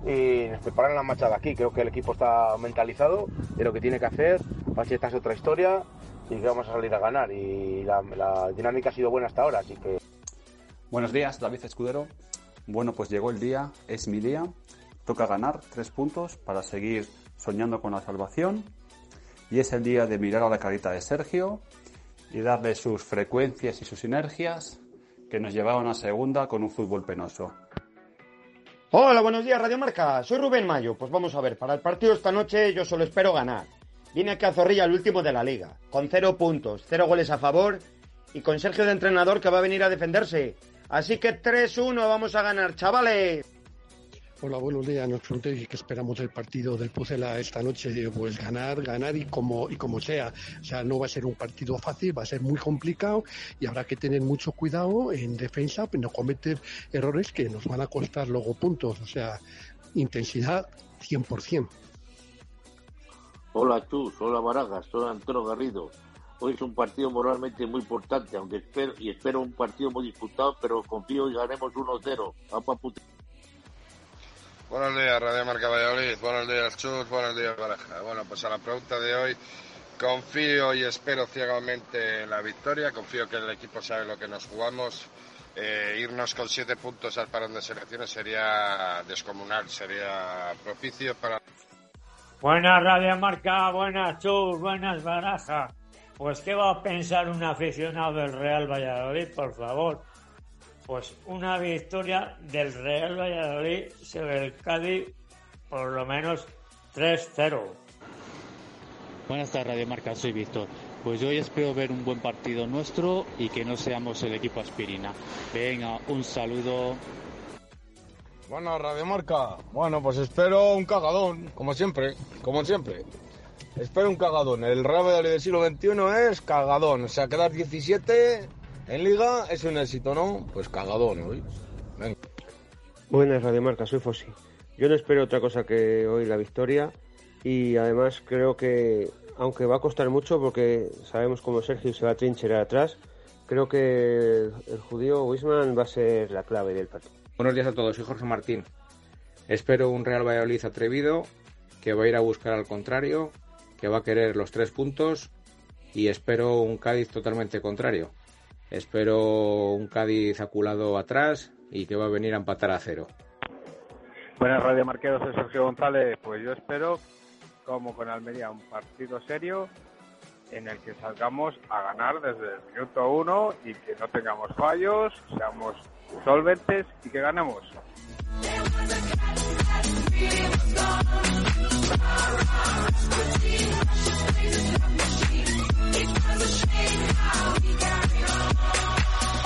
y nos preparan la marcha de aquí. Creo que el equipo está mentalizado de lo que tiene que hacer. Pacheta es otra historia y que vamos a salir a ganar. Y la, dinámica ha sido buena hasta ahora, así que.
Buenos días, David Escudero. Bueno, pues llegó el día, es mi día. Toca ganar tres puntos para seguir soñando con la salvación. Y es el día de mirar a la carita de Sergio y darle sus frecuencias y sus sinergias que nos llevaban a segunda con un fútbol penoso.
Hola, buenos días, Radio Marca. Soy Rubén Mayo. Pues vamos a ver, para el partido esta noche yo solo espero ganar. Viene aquí a Zorrilla el último de la liga, con cero puntos, cero goles a favor y con Sergio de entrenador que va a venir a defenderse. Así que 3-1 vamos a ganar, chavales.
Hola, buenos días. Nos preguntéis qué esperamos del partido del Pucela esta noche. Pues ganar, ganar y como, y como sea. O sea, no va a ser un partido fácil, va a ser muy complicado y habrá que tener mucho cuidado en defensa, no cometer errores que nos van a costar luego puntos. O sea, intensidad 100%.
Hola Chus, hola Baragas, soy Antonio Garrido. Hoy es un partido moralmente muy importante, aunque espero, y espero un partido muy disputado, pero confío y ganemos 1-0.
Buenos días, Radio Marca Valladolid. Buenos días, Chus. Buenos días, Baraja. Bueno, pues a la pregunta de hoy, confío y espero ciegamente en la victoria. Confío que el equipo sabe lo que nos jugamos. Eh, irnos con siete puntos al parón de selecciones sería descomunal, sería propicio para.
Buenas Radio Marca, buenas Chus, buenas Baraja. Pues qué va a pensar un aficionado del Real Valladolid, por favor. Pues una victoria del Real Valladolid sobre el Cádiz, por lo menos 3-0.
Buenas tardes, Radio Marca, soy Víctor. Pues yo hoy espero ver un buen partido nuestro y que no seamos el equipo aspirina. Venga, un saludo.
Bueno, Radio Marca. Bueno, pues espero un cagadón, como siempre, como siempre. Espero un cagadón. El Real Valladolid del siglo XXI es cagadón. O sea, quedar 17 en Liga es un éxito, ¿no? Pues cagadón hoy. Venga.
Buenas, Radio Marca, soy Fossi. Yo no espero otra cosa que hoy la victoria y además creo que, aunque va a costar mucho porque sabemos cómo Sergio se va a trincherar atrás, creo que el judío Wisman va a ser la clave del partido.
Buenos días a todos, soy Jorge Martín. Espero un Real Valladolid atrevido, que va a ir a buscar al contrario, que va a querer los tres puntos y espero un Cádiz totalmente contrario. Espero un Cádiz aculado atrás y que va a venir a empatar a cero.
Buenas Radio Marqueros, Sergio González. Pues yo espero, como con Almería, un partido serio en el que salgamos a ganar desde el minuto uno y que no tengamos fallos, seamos solventes y que ganemos.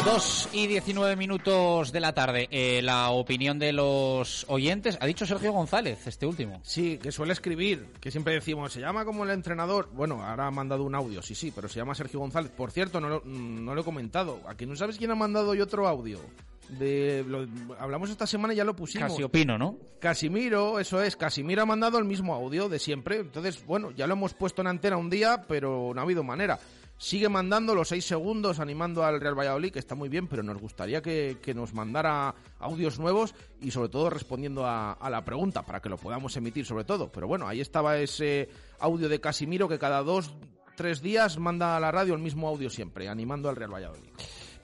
Dos y 19 minutos de la tarde. Eh, la opinión de los oyentes. Ha dicho Sergio González, este último.
Sí, que suele escribir, que siempre decimos, se llama como el entrenador. Bueno, ahora ha mandado un audio, sí, sí, pero se llama Sergio González. Por cierto, no lo, no lo he comentado. ¿A que no sabes quién ha mandado hoy otro audio? De, lo- hablamos esta semana y ya lo pusimos.
Casi opino, ¿no?
Casimiro, eso es, Casimiro ha mandado el mismo audio de siempre. Entonces, bueno, ya lo hemos puesto en antena un día, pero no ha habido manera. Sigue mandando los seis segundos animando al Real Valladolid, que está muy bien, pero nos gustaría que, que nos mandara audios nuevos y sobre todo respondiendo a, a la pregunta para que lo podamos emitir sobre todo. Pero bueno, ahí estaba ese audio de Casimiro que cada dos, tres días manda a la radio el mismo audio siempre, animando al Real Valladolid.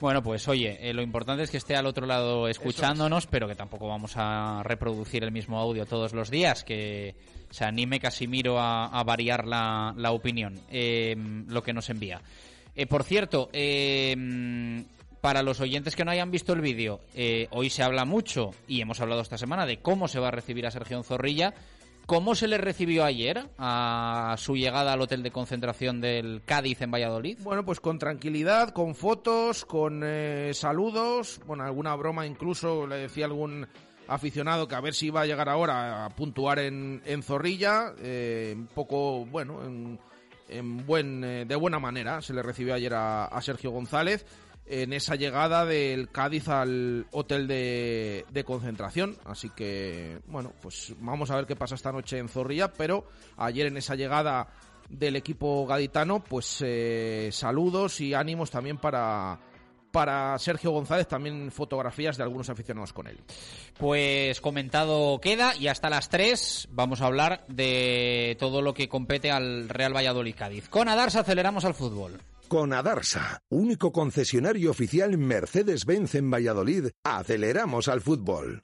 Bueno, pues oye, eh, lo importante es que esté al otro lado escuchándonos, pero que tampoco vamos a reproducir el mismo audio todos los días, que se anime Casimiro a, a variar la, la opinión, eh, lo que nos envía. Eh, por cierto, eh, para los oyentes que no hayan visto el vídeo, eh, hoy se habla mucho, y hemos hablado esta semana, de cómo se va a recibir a Sergio Zorrilla. ¿Cómo se le recibió ayer a su llegada al hotel de concentración del Cádiz en Valladolid?
Bueno, pues con tranquilidad, con fotos, con eh, saludos, bueno, alguna broma incluso, le decía algún aficionado que a ver si iba a llegar ahora a puntuar en, en Zorrilla, eh, un poco, bueno, en, en buen, eh, de buena manera, se le recibió ayer a Sergio González en esa llegada del Cádiz al hotel de, concentración. Así que, bueno, pues vamos a ver qué pasa esta noche en Zorrilla, pero ayer en esa llegada del equipo gaditano, pues eh, saludos y ánimos también para, para Sergio González, también fotografías de algunos aficionados con él.
Pues comentado queda y hasta las 3 vamos a hablar de todo lo que compete al Real Valladolid Cádiz. Con Adarsa aceleramos al fútbol.
Con Adarsa, único concesionario oficial Mercedes-Benz en Valladolid, aceleramos al fútbol.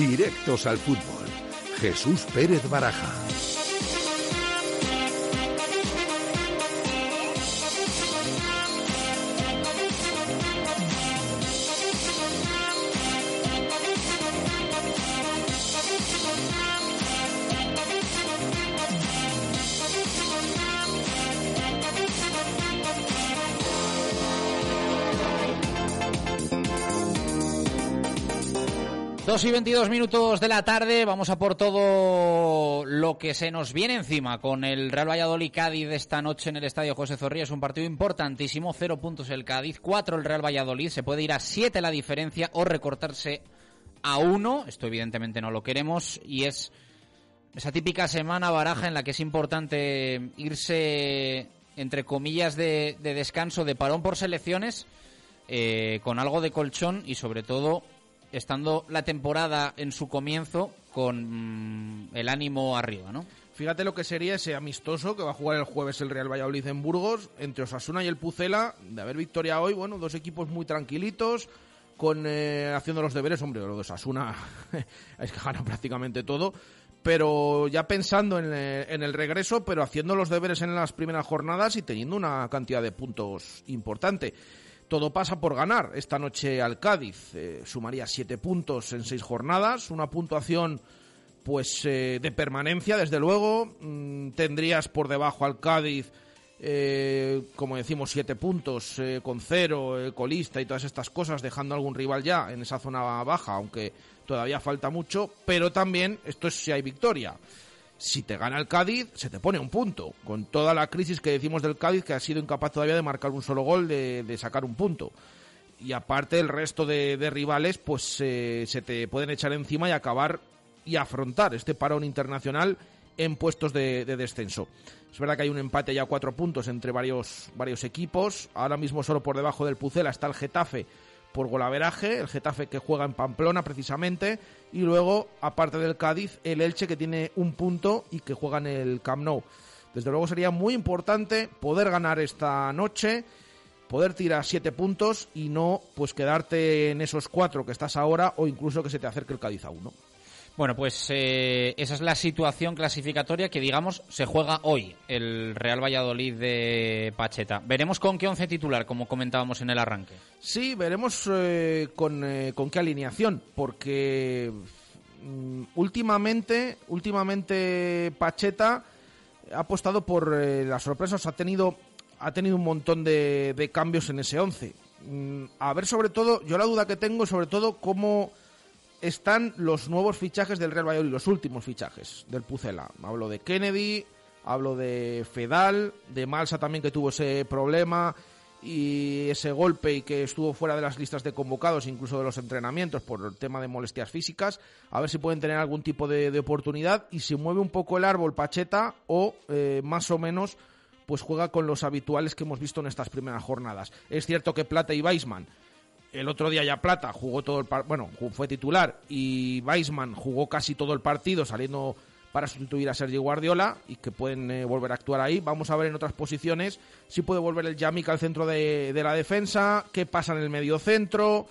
Directos al fútbol. Jesús Pérez Baraja.
Dos y 22 minutos de la tarde, vamos a por todo lo que se nos viene encima con el Real Valladolid Cádiz de esta noche en el Estadio José Zorrilla. Es un partido importantísimo, cero puntos el Cádiz, cuatro el Real Valladolid, se puede ir a siete la diferencia o recortarse a uno, esto evidentemente no lo queremos, y es esa típica semana baraja en la que es importante irse entre comillas, de, de descanso, de parón por selecciones, eh, con algo de colchón y sobre todo estando la temporada en su comienzo con mm, el ánimo arriba, ¿no?
Fíjate lo que sería ese amistoso que va a jugar el jueves el Real Valladolid en Burgos entre Osasuna y el Pucela. De haber victoria hoy, bueno, dos equipos muy tranquilitos, con eh, haciendo los deberes. Hombre, lo de Osasuna es que gana prácticamente todo. Pero ya pensando en, eh, en, el regreso, pero haciendo los deberes en las primeras jornadas y teniendo una cantidad de puntos importante. Todo pasa por ganar esta noche al Cádiz. Eh, sumaría siete puntos en seis jornadas, una puntuación pues eh, de permanencia, desde luego. Mm, tendrías por debajo al Cádiz, eh, como decimos, siete puntos eh, con cero, colista y todas estas cosas, dejando algún rival ya en esa zona baja, aunque todavía falta mucho. Pero también, esto es si hay victoria. Si te gana el Cádiz, se te pone un punto. Con toda la crisis que decimos del Cádiz, que ha sido incapaz todavía de marcar un solo gol, de, sacar un punto y aparte el resto de, rivales pues se te pueden echar encima y acabar y afrontar este parón internacional en puestos de, descenso. Es verdad que hay un empate ya a cuatro puntos entre varios, varios equipos. Ahora mismo solo por debajo del Pucela está el Getafe por golaveraje, el Getafe que juega en Pamplona precisamente, y luego, aparte del Cádiz, el Elche que tiene un punto y que juega en el Camp Nou. Desde luego sería muy importante poder ganar esta noche, poder tirar siete puntos y no pues quedarte en esos cuatro que estás ahora o incluso que se te acerque el Cádiz a uno.
Bueno, pues eh, esa es la situación clasificatoria que, digamos, se juega hoy el Real Valladolid de Pacheta. Veremos con qué once titular, como comentábamos en el arranque.
Sí, veremos eh, con, eh, con, qué alineación, porque mm, últimamente, últimamente Pacheta ha apostado por las sorpresas, ha tenido, ha tenido un montón de, de cambios en ese once. Mm, a ver, sobre todo, yo la duda que tengo, sobre todo, cómo están los nuevos fichajes del Real Valladolid, los últimos fichajes del Pucela. Hablo de Kennedy, hablo de Fedal, de Malsa también que tuvo ese problema y ese golpe y que estuvo fuera de las listas de convocados, incluso de los entrenamientos por el tema de molestias físicas, a ver si pueden tener algún tipo de, oportunidad y si mueve un poco el árbol Pacheta o eh, más o menos pues juega con los habituales que hemos visto en estas primeras jornadas. Es cierto que Plata y Weisman el otro día ya Plata jugó todo el bueno, fue titular y Weisman jugó casi todo el partido saliendo para sustituir a Sergio Guardiola y que pueden eh, volver a actuar ahí. Vamos a ver en otras posiciones si puede volver el Yamik al centro de, la defensa, qué pasa en el medio centro.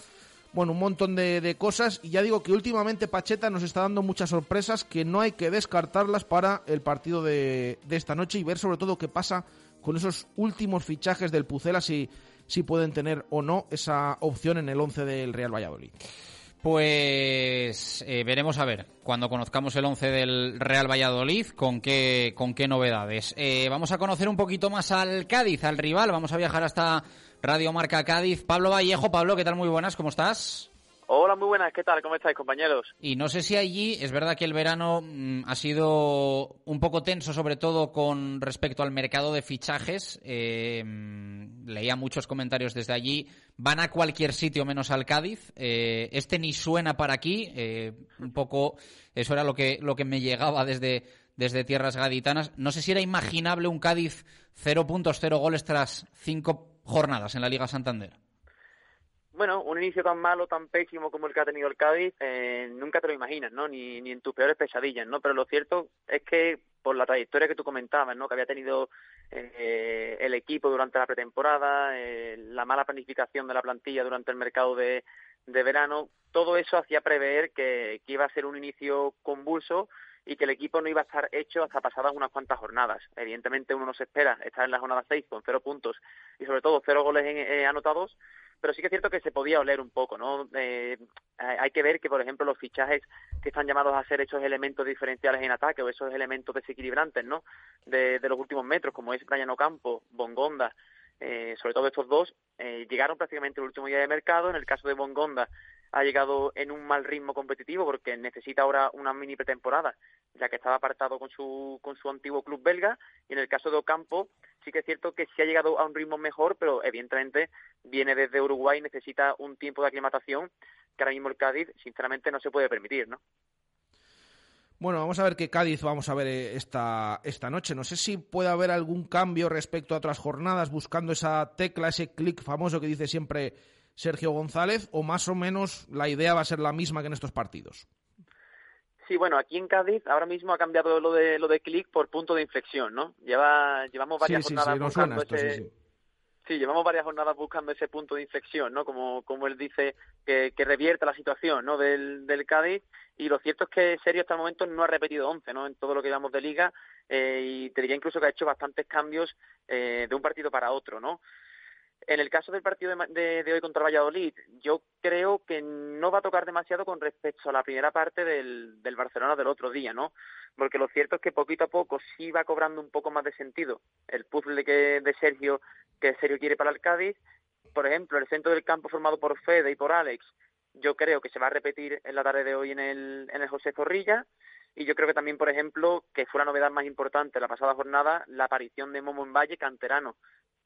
Bueno, un montón de, cosas. Y ya digo que últimamente Pacheta nos está dando muchas sorpresas que no hay que descartarlas para el partido de, de esta noche y ver sobre todo qué pasa con esos últimos fichajes del Pucela si si pueden tener o no esa opción en el 11 del Real Valladolid.
Pues eh, veremos a ver cuando conozcamos el 11 del Real Valladolid con qué, con qué novedades. Eh, vamos a conocer un poquito más al Cádiz, al rival. Vamos a viajar hasta Radio Marca Cádiz. Pablo Vallejo, Pablo, ¿qué tal? Muy buenas, ¿cómo estás?
Hola, muy buenas, ¿qué tal? ¿Cómo estáis, compañeros?
Y no sé si allí es verdad que el verano mm, ha sido un poco tenso, sobre todo con respecto al mercado de fichajes. Eh, mm, leía muchos comentarios desde allí. Van a cualquier sitio menos al Cádiz. Eh, este ni suena para aquí. Eh, un poco, eso era lo que, lo que me llegaba desde, desde tierras gaditanas. No sé si era imaginable un Cádiz cero puntos, cero goles tras cinco jornadas en la Liga Santander
bueno, un inicio tan malo, tan pésimo como el que ha tenido el Cádiz, eh, nunca te lo imaginas, ¿no? Ni, ni en tus peores pesadillas, ¿no? Pero lo cierto es que por la trayectoria que tú comentabas, ¿no? Que había tenido eh, el equipo durante la pretemporada, eh, la mala planificación de la plantilla durante el mercado de, verano, todo eso hacía prever que, que iba a ser un inicio convulso y que el equipo no iba a estar hecho hasta pasadas unas cuantas jornadas. Evidentemente uno no se espera estar en la jornada 6 con cero puntos y sobre todo cero goles en, anotados, pero sí que es cierto que se podía oler un poco, ¿no? Eh, hay que ver que, por ejemplo, los fichajes que están llamados a ser esos elementos diferenciales en ataque o esos elementos desequilibrantes, ¿no? De, los últimos metros, como es Brian Ocampo, Bongonda, eh, sobre todo estos dos, eh, llegaron prácticamente el último día de mercado. En el caso de Bongonda, ha llegado en un mal ritmo competitivo porque necesita ahora una mini pretemporada, ya que estaba apartado con su, con su antiguo club belga. Y en el caso de Ocampo, sí que es cierto que sí ha llegado a un ritmo mejor, pero evidentemente viene desde Uruguay y necesita un tiempo de aclimatación que ahora mismo el Cádiz, sinceramente, no se puede permitir, ¿no?
Bueno, vamos a ver qué Cádiz vamos a ver eh, esta, esta noche. No sé si puede haber algún cambio respecto a otras jornadas, buscando esa tecla, ese clic famoso que dice siempre Sergio González, o más o menos la idea va a ser la misma que en estos partidos.
Sí, bueno, aquí en Cádiz ahora mismo ha cambiado lo de lo de clic por punto de inflexión, ¿no? Lleva llevamos varias
sí,
jornadas
sí,
buscando
esto,
ese.
Sí,
llevamos varias jornadas buscando ese punto de inflexión, ¿no? Como, como él dice, que, que revierta la situación, ¿no? Del, del Cádiz. Y lo cierto es que Serio hasta el momento no ha repetido 11, ¿no? En todo lo que llevamos de liga. Eh, y te diría incluso que ha hecho bastantes cambios eh, de un partido para otro, ¿no? En el caso del partido de, de, de, hoy contra Valladolid, yo creo que no va a tocar demasiado con respecto a la primera parte del, Barcelona del otro día, ¿no? Porque lo cierto es que poquito a poco sí va cobrando un poco más de sentido el puzzle que, de Sergio que Sergio quiere para el Cádiz. Por ejemplo, el centro del campo formado por Fede y por Alex, yo creo que se va a repetir en la tarde de hoy en el, en el José Zorrilla. Y yo creo que también, por ejemplo, que fue la novedad más importante la pasada jornada, la aparición de Momo en Valle, canterano,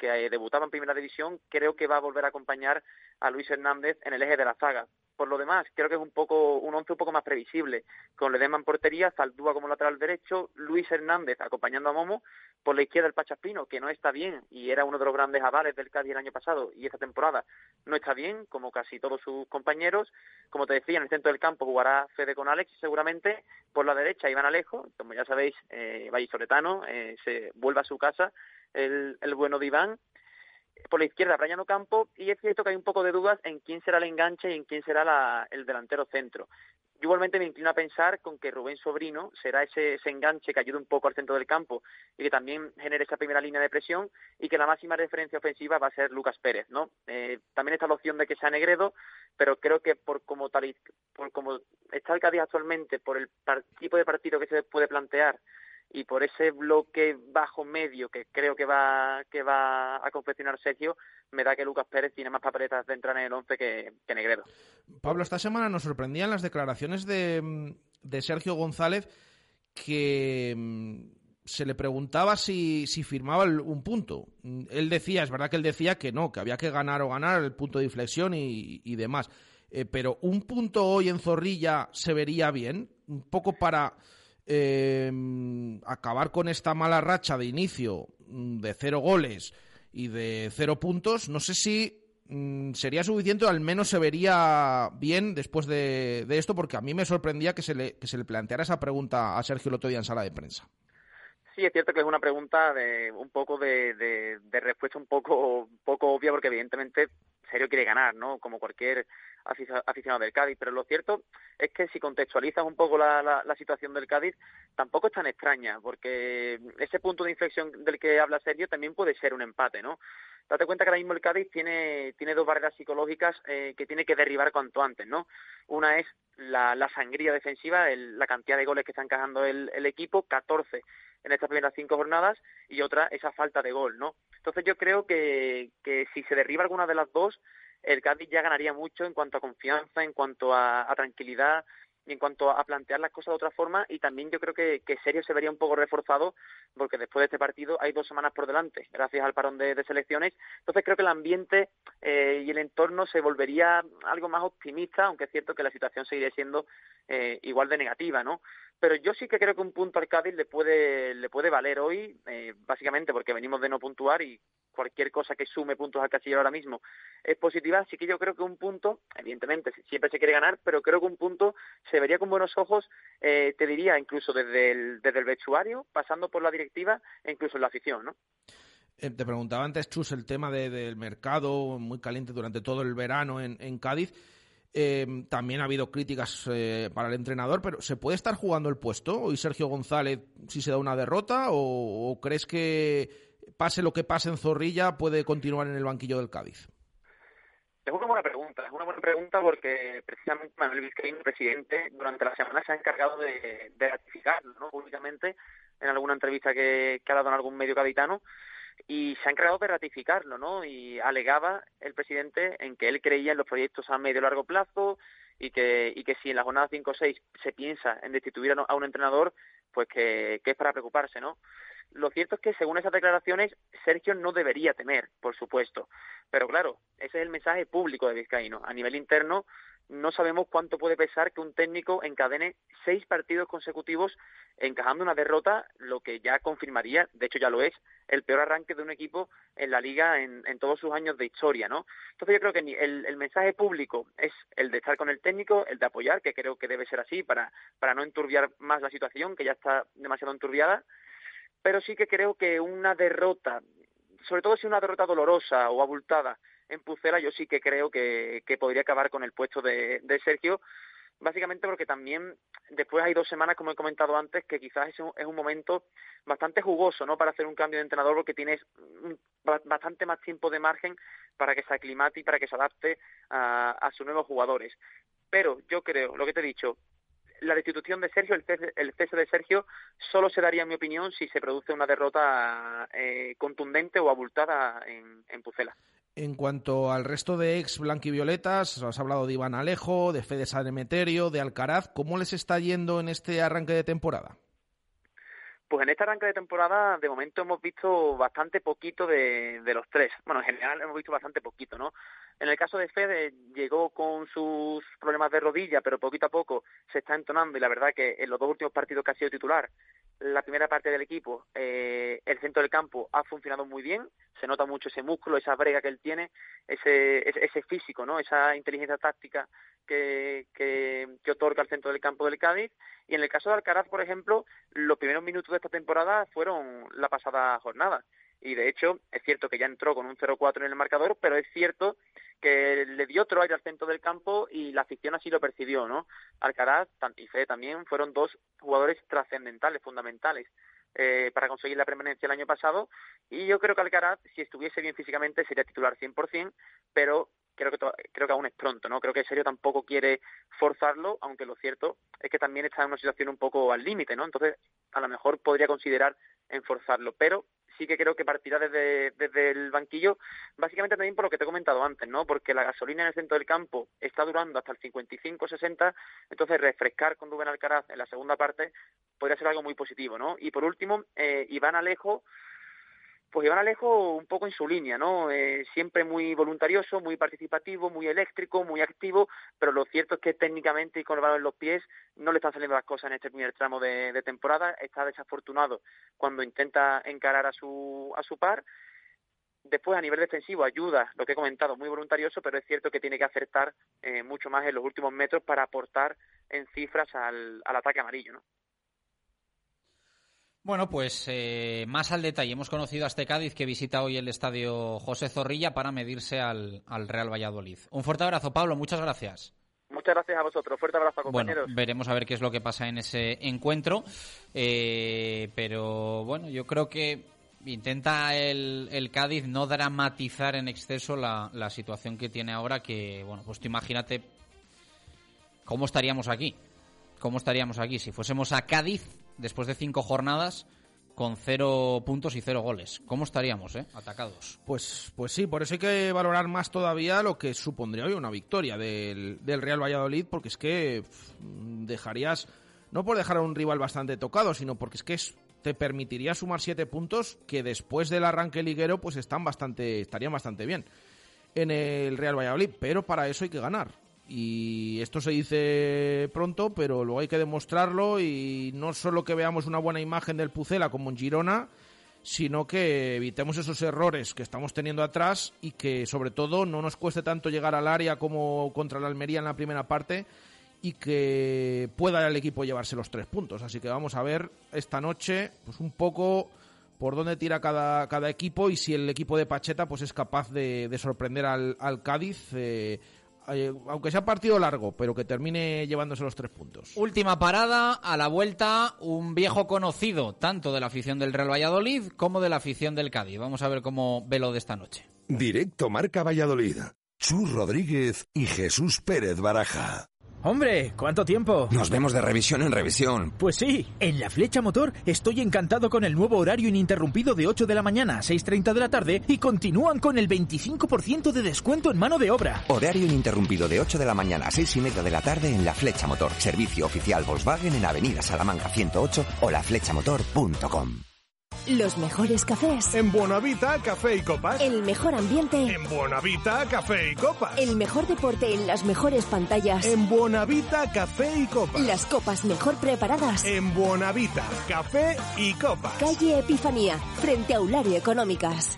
que debutaba en Primera División, creo que va a volver a acompañar a Luis Hernández en el eje de la zaga. Por lo demás, creo que es un poco un once un poco más previsible, con Ledema en portería, Zaldúa como lateral derecho, Luis Hernández acompañando a Momo, por la izquierda el Pachaspino, que no está bien y era uno de los grandes avales del Cádiz el año pasado y esta temporada no está bien, como casi todos sus compañeros. Como te decía, en el centro del campo jugará Fede con Alex seguramente. Por la derecha Iván Alejo, como ya sabéis, eh, Vallisoletano, eh, se vuelve a su casa el, bueno de Iván. Por la izquierda, Brian Ocampo, y es cierto que hay un poco de dudas en quién será el enganche y en quién será la, el delantero centro. Yo igualmente me inclino a pensar con que Rubén Sobrino será ese, ese enganche que ayude un poco al centro del campo y que también genere esa primera línea de presión y que la máxima referencia ofensiva va a ser Lucas Pérez, ¿no? Eh, también está la opción de que sea Negredo, pero creo que por como tal por como está el Cádiz actualmente, por el tipo de partido que se puede plantear y por ese bloque bajo medio que creo que va que va a confeccionar Sergio, me da que Lucas Pérez tiene más papeletas de entrar en el 11 que, que Negredo.
Pablo, esta semana nos sorprendían las declaraciones de, de Sergio González que mm, se le preguntaba si, si firmaba un punto. Él decía, es verdad que él decía que no, que había que ganar o ganar el punto de inflexión y, y demás. Eh, pero un punto hoy en Zorrilla se vería bien, un poco para eh, acabar con esta mala racha de inicio mm, de cero goles y de cero puntos, no sé si mm, sería suficiente o al menos se vería bien después de, esto, porque a mí me sorprendía que se, le, que se le planteara esa pregunta a Sergio el otro día en sala de prensa.
Sí, es cierto que es una pregunta de un poco de, de, de respuesta un poco, poco obvia, porque evidentemente Sergio quiere ganar, ¿no? Como cualquier aficionado del Cádiz, pero lo cierto es que si contextualizas un poco la, situación del Cádiz, tampoco es tan extraña, porque ese punto de inflexión del que habla Sergio también puede ser un empate, ¿no? Date cuenta que ahora mismo el Cádiz tiene, tiene dos barreras psicológicas eh, que tiene que derribar cuanto antes, ¿no? Una es la, sangría defensiva, el, la cantidad de goles que está encajando el equipo, 14 en estas primeras cinco jornadas, y otra, esa falta de gol, ¿no? Entonces yo creo que, que si se derriba alguna de las dos, el Cádiz ya ganaría mucho en cuanto a confianza, en cuanto a, tranquilidad y en cuanto a plantear las cosas de otra forma. Y también yo creo que, que Serio se vería un poco reforzado porque después de este partido hay dos semanas por delante gracias al parón de, de selecciones. Entonces creo que el ambiente eh, y el entorno se volvería algo más optimista aunque es cierto que la situación seguiría siendo eh, igual de negativa no pero yo sí que creo que un punto al Cádiz le puede le puede valer hoy eh, básicamente porque venimos de no puntuar y cualquier cosa que sume puntos al casillero ahora mismo es positiva, así que yo creo que un punto, evidentemente siempre se quiere ganar, pero creo que un punto se vería con buenos ojos, eh, te diría, incluso desde el, desde el vestuario, pasando por la directiva e incluso en la afición, ¿no?
Eh, te preguntaba antes, Chus, el tema de, del mercado muy caliente durante todo el verano en, en Cádiz. Eh, también ha habido críticas eh, para el entrenador, pero ¿se puede estar jugando el puesto hoy Sergio González si se da una derrota o, crees que pase lo que pase en Zorrilla, puede continuar en el banquillo del Cádiz?
Es una buena pregunta, es una buena pregunta porque precisamente Manuel Vizcaíno, presidente, durante la semana se ha encargado de, de ratificarlo ¿no? públicamente en alguna entrevista que, ha dado en algún medio gaditano y se ha encargado de ratificarlo, ¿no? Y alegaba el presidente en que él creía en los proyectos a medio y largo plazo y que, y que si en la jornada 5 o 6 se piensa en destituir a un entrenador, pues que, que es para preocuparse, ¿no? Lo cierto es que, según esas declaraciones, Sergio no debería temer, por supuesto. Pero claro, ese es el mensaje público de Vizcaíno. A nivel interno, no sabemos cuánto puede pesar que un técnico encadene seis partidos consecutivos encajando una derrota, lo que ya confirmaría, de hecho ya lo es, el peor arranque de un equipo en la liga en, todos sus años de historia, ¿no? Entonces yo creo que el, el, mensaje público es el de estar con el técnico, el de apoyar, que creo que debe ser así para, para no enturbiar más la situación, que ya está demasiado enturbiada, pero sí que creo que una derrota, sobre todo si una derrota dolorosa o abultada, en Pucela, yo sí que creo que, podría acabar con el puesto de, Sergio, básicamente porque también después hay dos semanas, como he comentado antes, que quizás es un, es un momento bastante jugoso, ¿no? Para hacer un cambio de entrenador, porque tienes bastante más tiempo de margen para que se aclimate y para que se adapte a, a sus nuevos jugadores. Pero yo creo, lo que te he dicho, la destitución de Sergio, el cese, de Sergio, solo se daría, en mi opinión, si se produce una derrota eh, contundente o abultada en Pucela.
En cuanto al resto de ex blanquivioletas, has hablado de Iván Alejo, de Fede Sanemeterio, de Alcaraz, ¿cómo les está yendo en este arranque de temporada?
Pues en este arranque de temporada, de momento hemos visto bastante poquito de, de, los tres. Bueno, en general hemos visto bastante poquito, ¿no? En el caso de Fede, llegó con sus problemas de rodilla, pero poquito a poco se está entonando y la verdad que en los dos últimos partidos que ha sido titular, la primera parte del equipo, eh, el centro del campo ha funcionado muy bien, se nota mucho ese músculo, esa brega que él tiene, ese, ese, físico, ¿no? esa inteligencia táctica que, que, que, otorga el centro del campo del Cádiz. Y en el caso de Alcaraz, por ejemplo, los primeros minutos de esta temporada fueron la pasada jornada. Y de hecho, es cierto que ya entró con un 0-4 en el marcador, pero es cierto que le dio otro aire al centro del campo y la afición así lo percibió, ¿no? Alcaraz y Fede también fueron dos jugadores trascendentales, fundamentales eh, para conseguir la permanencia el año pasado y yo creo que Alcaraz, si estuviese bien físicamente, sería titular 100%, pero creo que creo que aún es pronto, ¿no? Creo que Serio tampoco quiere forzarlo, aunque lo cierto es que también está en una situación un poco al límite, ¿no? Entonces, a lo mejor podría considerar en forzarlo, pero sí que creo que partirá desde, desde el banquillo, básicamente también por lo que te he comentado antes, ¿no? Porque la gasolina en el centro del campo está durando hasta el 55-60, entonces refrescar con Rubén Alcaraz en la segunda parte podría ser algo muy positivo, ¿no? Y por último, eh, Iván Alejo pues Iván Alejo un poco en su línea, ¿no? Eh, siempre muy voluntarioso, muy participativo, muy eléctrico, muy activo, pero lo cierto es que técnicamente y con el balón en los pies no le están saliendo las cosas en este primer tramo de, temporada. Está desafortunado cuando intenta encarar a su, a su par. Después, a nivel defensivo, ayuda, lo que he comentado, muy voluntarioso, pero es cierto que tiene que acertar eh, mucho más en los últimos metros para aportar en cifras al, al ataque amarillo, ¿no?
Bueno, pues eh, más al detalle. Hemos conocido a este Cádiz que visita hoy el estadio José Zorrilla para medirse al, Real Valladolid. Un fuerte abrazo, Pablo. Muchas gracias.
Muchas gracias a vosotros. Fuerte abrazo, compañeros.
Bueno, veremos a ver qué es lo que pasa en ese encuentro. Eh, pero bueno, yo creo que intenta el, el, Cádiz no dramatizar en exceso la, la situación que tiene ahora. Que, bueno, pues tú imagínate cómo estaríamos aquí. ¿Cómo estaríamos aquí? Si fuésemos a Cádiz después de cinco jornadas con cero puntos y cero goles. ¿Cómo estaríamos, eh? Atacados.
Pues, pues sí, por eso hay que valorar más todavía lo que supondría hoy una victoria del, Real Valladolid, porque es que dejarías, no por dejar a un rival bastante tocado, sino porque es que te permitiría sumar siete puntos que después del arranque liguero pues están bastante, estarían bastante bien en el Real Valladolid, pero para eso hay que ganar. Y esto se dice pronto, pero luego hay que demostrarlo y no solo que veamos una buena imagen del Pucela como en Girona, sino que evitemos esos errores que estamos teniendo atrás y que sobre todo no nos cueste tanto llegar al área como contra la Almería en la primera parte y que pueda el equipo llevarse los tres puntos. Así que vamos a ver esta noche pues un poco por dónde tira cada, cada equipo y si el equipo de Pacheta pues es capaz de, sorprender al, al Cádiz. Eh, aunque sea partido largo, pero que termine llevándose los tres puntos.
Última parada, a la vuelta, un viejo conocido, tanto de la afición del Real Valladolid como de la afición del Cádiz. Vamos a ver cómo ve lo de esta noche.
Directo Marca Valladolid. Chus Rodríguez y Jesús Pérez Baraja.
Hombre, ¿cuánto tiempo?
Nos vemos de revisión en revisión.
Pues sí, en la Flecha Motor estoy encantado con el nuevo horario ininterrumpido de 8 de la mañana a 6.30 de la tarde y continúan con el 25% de descuento en mano de obra.
Horario ininterrumpido de 8 de la mañana a 6 y media de la tarde en la Flecha Motor. Servicio oficial Volkswagen en Avenida Salamanca 108 o laflechamotor.com.
Los mejores cafés.
En Buonavita, café y copas.
El mejor ambiente.
En Buonavita, café y copas.
El mejor deporte en las mejores pantallas.
En Buonavita, café y copas.
Las copas mejor preparadas.
En Buonavita, café y copas.
Calle Epifanía, frente a Aulario Económicas.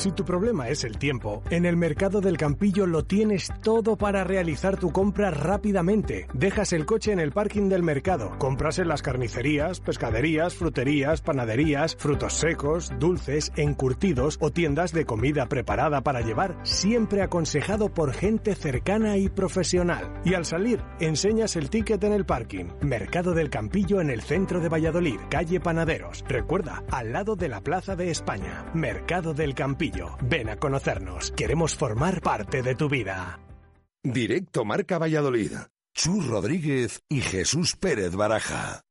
Si tu problema es el tiempo, en el Mercado del Campillo lo tienes todo para realizar tu compra rápidamente. Dejas el coche en el parking del mercado, compras en las carnicerías, pescaderías, fruterías, panaderías, frutos secos, dulces, encurtidos o tiendas de comida preparada para llevar, siempre aconsejado por gente cercana y profesional. Y al salir, enseñas el ticket en el parking. Mercado del Campillo en el centro de Valladolid, calle Panaderos. Recuerda, al lado de la Plaza de España. Mercado del Campillo. Ven a conocernos. Queremos formar parte de tu vida.
Directo Marca Valladolid. Chus Rodríguez y Jesús Pérez Baraja.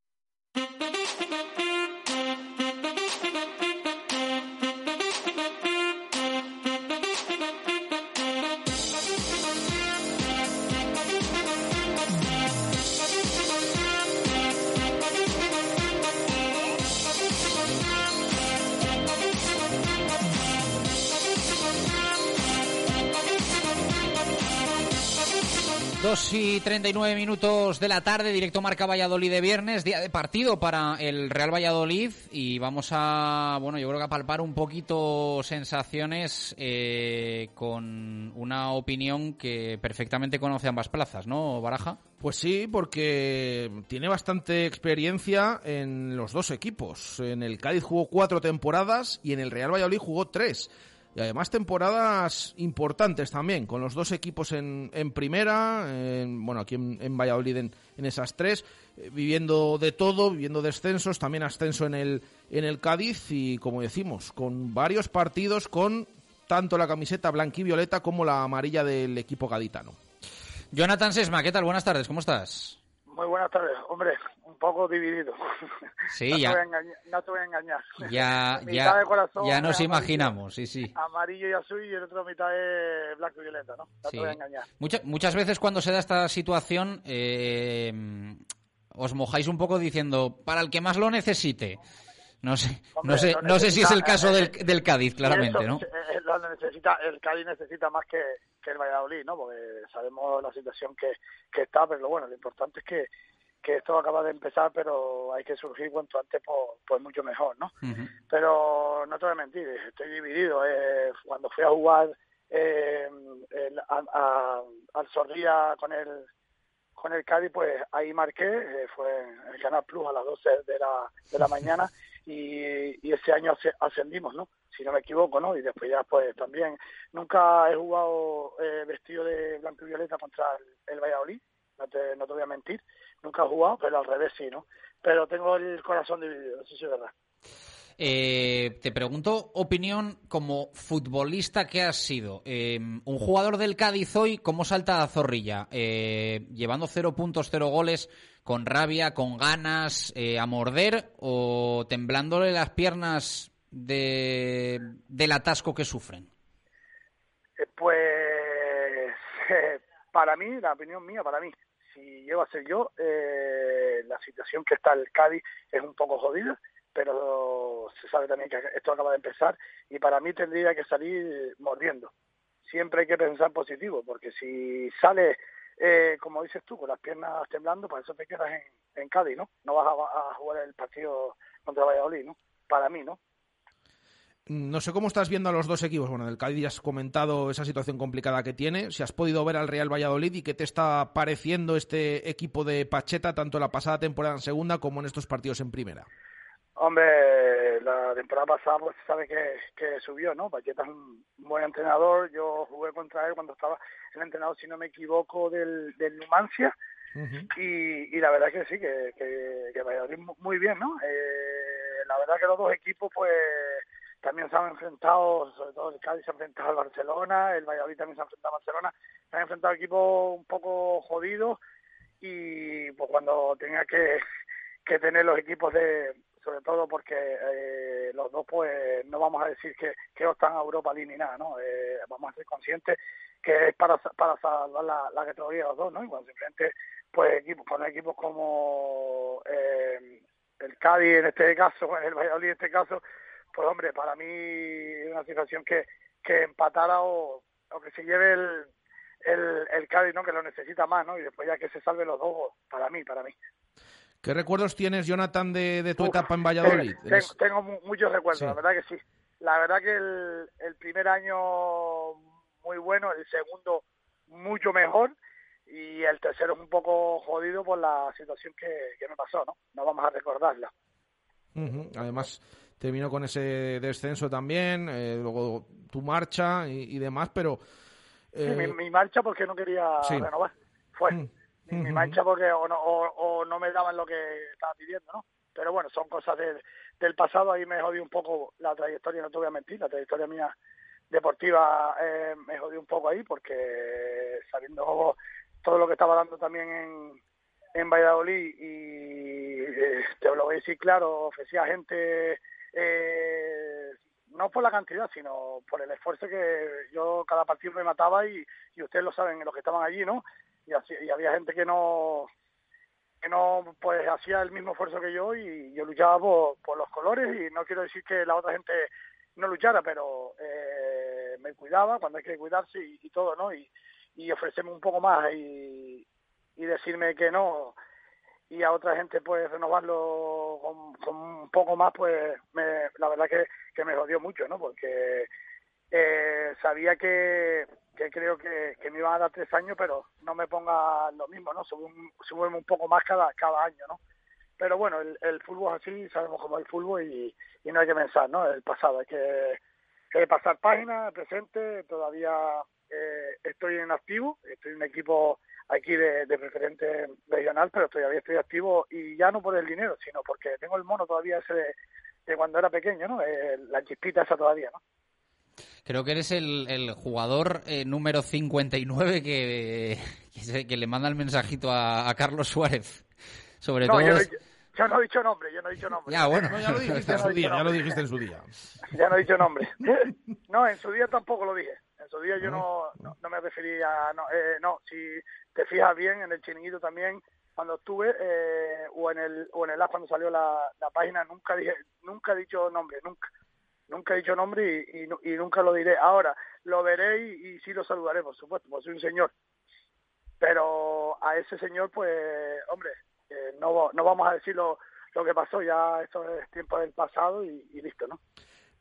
Dos y 39 minutos de la tarde, directo Marca Valladolid de viernes, día de partido para el Real Valladolid y vamos a, bueno, yo creo que a palpar un poquito sensaciones eh, con una opinión que perfectamente conoce ambas plazas, ¿no, Baraja?
Pues sí, porque tiene bastante experiencia en los dos equipos. En el Cádiz jugó cuatro temporadas y en el Real Valladolid jugó tres. Y además temporadas importantes también, con los dos equipos en, en primera, en- bueno, aquí en, Valladolid en, en esas tres, eh, viviendo de todo, viviendo descensos, también ascenso en el, en el Cádiz y, como decimos, con varios partidos con tanto la camiseta blanquivioleta como la amarilla del equipo gaditano.
Jonathan Sesma, ¿qué tal? Buenas tardes, ¿cómo estás?
Muy buenas tardes. Hombre, un poco dividido.
Sí,
no
ya.
Te voy a engañar, no te voy a engañar.
Ya,
Mitad
ya,
de corazón
ya
es
nos
amarillo-
imaginamos, sí, sí.
Amarillo y azul y el otro mitad es blanco y violeta, ¿no? No
Sí.
te voy a engañar.
Mucha- muchas veces cuando se da esta situación eh, os mojáis un poco diciendo para el que más lo necesite. No sé,
Hombre,
no sé, no sé si es el caso
eh,
del, del Cádiz, claramente,
Eso,
¿no?
eh, lo necesita, el Cádiz necesita más que, que el Valladolid, ¿no? Porque sabemos la situación que, que está, pero bueno, lo importante es que, que esto acaba de empezar, pero hay que surgir cuanto antes, pues, pues mucho mejor, ¿no? pero no te voy a mentir, estoy dividido. Eh, cuando fui a jugar eh, el- a- a- al Zorrilla con el con el Cádiz, pues ahí marqué, eh, fue en el Canal Plus a las 12 de la, de la mañana y, y ese año asce- ascendimos, ¿no? Si no me equivoco, ¿no? Y después ya pues también nunca he jugado eh, vestido de blanco y violeta contra el, el Valladolid, no te, no te voy a mentir, nunca he jugado, pero al revés sí, ¿no? Pero tengo el corazón dividido, eso sí es verdad.
Eh, te pregunto opinión como futbolista que has sido. Eh, un jugador del Cádiz hoy, ¿cómo salta a Zorrilla? Eh, ¿Llevando cero puntos, cero goles, con rabia, con ganas, eh, a morder o temblándole las piernas de, del atasco que sufren?
Eh, Pues eh, para mí, la opinión mía, para mí, si llego a ser yo, la situación que está el Cádiz es un poco jodida, pero se sabe también que esto acaba de empezar y para mí tendría que salir mordiendo. Siempre hay que pensar positivo, porque si sale, eh, como dices tú, con las piernas temblando, para eso te quedas en, Cádiz, ¿no? No vas a, a jugar el partido contra Valladolid, ¿no? Para mí, ¿no?
No sé cómo estás viendo a los dos equipos. Bueno, del Cádiz ya has comentado esa situación complicada que tiene. Si has podido ver al Real Valladolid y qué te está pareciendo este equipo de Pacheta, tanto la pasada temporada en segunda como en estos partidos en primera.
Hombre, la temporada pasada pues sabe que, que subió, ¿no? Paqueta es un buen entrenador, yo jugué contra él cuando estaba el entrenador, si no me equivoco, del, del Numancia, y, y la verdad que sí, que, que, que Valladolid mu- muy bien, ¿no? Eh, la verdad que los dos equipos pues también se han enfrentado, sobre todo el Cádiz se ha enfrentado al Barcelona, el Valladolid también se ha enfrentado al Barcelona, se han enfrentado a equipos un poco jodidos y pues cuando tenga que, que tener los equipos de, sobre todo porque eh, los dos pues no vamos a decir que, que están a Europa League ni nada, ¿no? Eh, vamos a ser conscientes que es para, para salvar la, la categoría de los dos, ¿no? Y cuando simplemente pues equipos, con equipos como eh, el Cádiz en este caso, el Valladolid en este caso, pues hombre, para mí es una situación que, que empatara o, o que se lleve el, el, el Cádiz, ¿no? Que lo necesita más, ¿no? Y después ya que se salven los dos, para mí, para mí.
¿Qué recuerdos tienes, Jonathan, de, de tu etapa en Valladolid?
Tengo, tengo muchos recuerdos, la verdad que sí. La verdad que el, el primer año muy bueno, el segundo mucho mejor y el tercero un poco jodido por la situación que, que me pasó, ¿no? No vamos a recordarla.
Además, terminó con ese descenso también, eh, luego tu marcha y, y demás, pero...
Eh... Sí, mi, mi, marcha porque no quería sí. renovar, fue. Mm. Mi, marcha porque o no, o, o no, me daban lo que estaba pidiendo, ¿no? Pero bueno, son cosas del, del pasado, ahí me jodí un poco la trayectoria, no te voy a mentir, la trayectoria mía deportiva eh, me jodí un poco ahí porque sabiendo todo lo que estaba dando también en, en Valladolid y eh, te lo voy a decir claro, ofrecía gente eh, no por la cantidad, sino por el esfuerzo que yo cada partido me mataba y, y ustedes lo saben, los que estaban allí, ¿no? Y, había gente que no que no pues hacía el mismo esfuerzo que yo y yo luchaba por, los colores y no quiero decir que la otra gente no luchara, pero eh, me cuidaba cuando hay que cuidarse y, todo, ¿no? Y, ofrecerme un poco más y, y decirme que no y a otra gente pues renovarlo con un poco más pues me, la verdad que, que me jodió mucho no porque eh, sabía que, que creo que, me iban a dar tres años pero no me ponga lo mismo no sube un, un poco más cada cada año no pero bueno el, fútbol es así sabemos cómo es el fútbol y, no hay que pensar no el pasado hay que, que pasar página presente todavía eh, estoy en activo, estoy en un equipo aquí de, de, preferente regional, pero todavía estoy activo y ya no por el dinero, sino porque tengo el mono todavía ese de, de cuando era pequeño, ¿no? Eh, la chispita esa todavía, ¿no?
Creo que eres el, el jugador eh, número 59 que, que, se, que, le manda el mensajito a, a Carlos Suárez. Sobre
no,
todo.
Yo, yo no he dicho nombre, yo no he dicho nombre.
Ya, bueno.
No, ya lo dijiste en su día, ya lo dijiste en su día.
Ya no he dicho nombre. No, en su día tampoco lo dije. En su día yo no, no, no me refería, no, eh, no, si te fijas bien, en el chiringuito también, cuando estuve, eh, o en el o en el app cuando salió la, la página, nunca dije, nunca he dicho nombre, nunca. Nunca he dicho nombre y, y, y nunca lo diré. Ahora, lo veré y, y sí lo saludaré, por supuesto, porque soy un señor. Pero a ese señor, pues, hombre, eh, no, no vamos a decir lo, lo que pasó, ya esto es tiempo del pasado y, y listo, ¿no?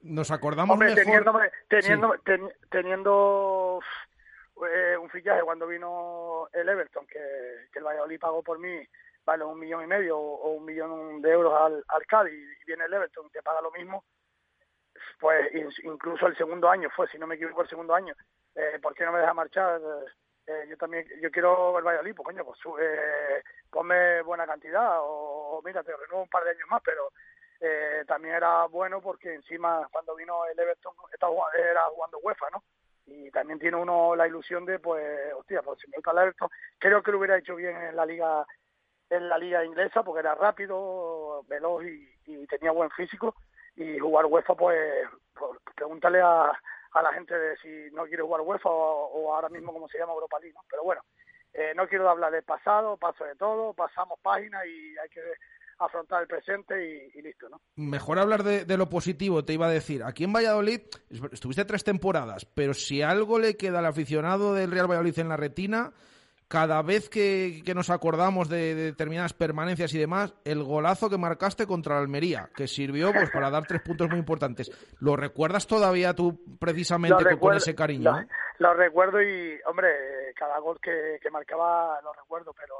Nos acordamos
Hombre,
mejor...
teniendo, teniendo, sí. ten, teniendo eh, un fichaje cuando vino el Everton, que, que el Valladolid pagó por mí, vale un millón y medio o, o un millón de euros al, al Cádiz, y viene el Everton y te paga lo mismo, pues incluso el segundo año fue, si no me equivoco, el segundo año, eh, ¿por qué no me deja marchar? Eh, yo también, yo quiero el Valladolid, pues coño, pues eh, ponme buena cantidad o, o mira, te renuevo un par de años más, pero eh, también era bueno porque encima cuando vino el Everton estaba, era jugando UEFA, ¿no? Y también tiene uno la ilusión de, pues, hostia, pues si me gusta el Everton, creo que lo hubiera hecho bien en la liga en la liga inglesa porque era rápido, veloz y, y tenía buen físico y jugar UEFA, pues, pues pregúntale a, a la gente de si no quiere jugar UEFA o, ahora mismo como se llama Europa League. Pero bueno, eh, no quiero hablar del pasado, paso de todo, pasamos página y hay que afrontar el presente y, listo, ¿no?
Mejor hablar de, lo positivo, te iba a decir. Aquí en Valladolid estuviste tres temporadas, pero si algo le queda al aficionado del Real Valladolid en la retina, cada vez que, que nos acordamos de, de, determinadas permanencias y demás, el golazo que marcaste contra la Almería, que sirvió pues para dar tres puntos muy importantes. ¿Lo recuerdas todavía tú precisamente con, con, ese cariño?
Lo, lo, recuerdo y, hombre, cada gol que, que marcaba lo recuerdo, pero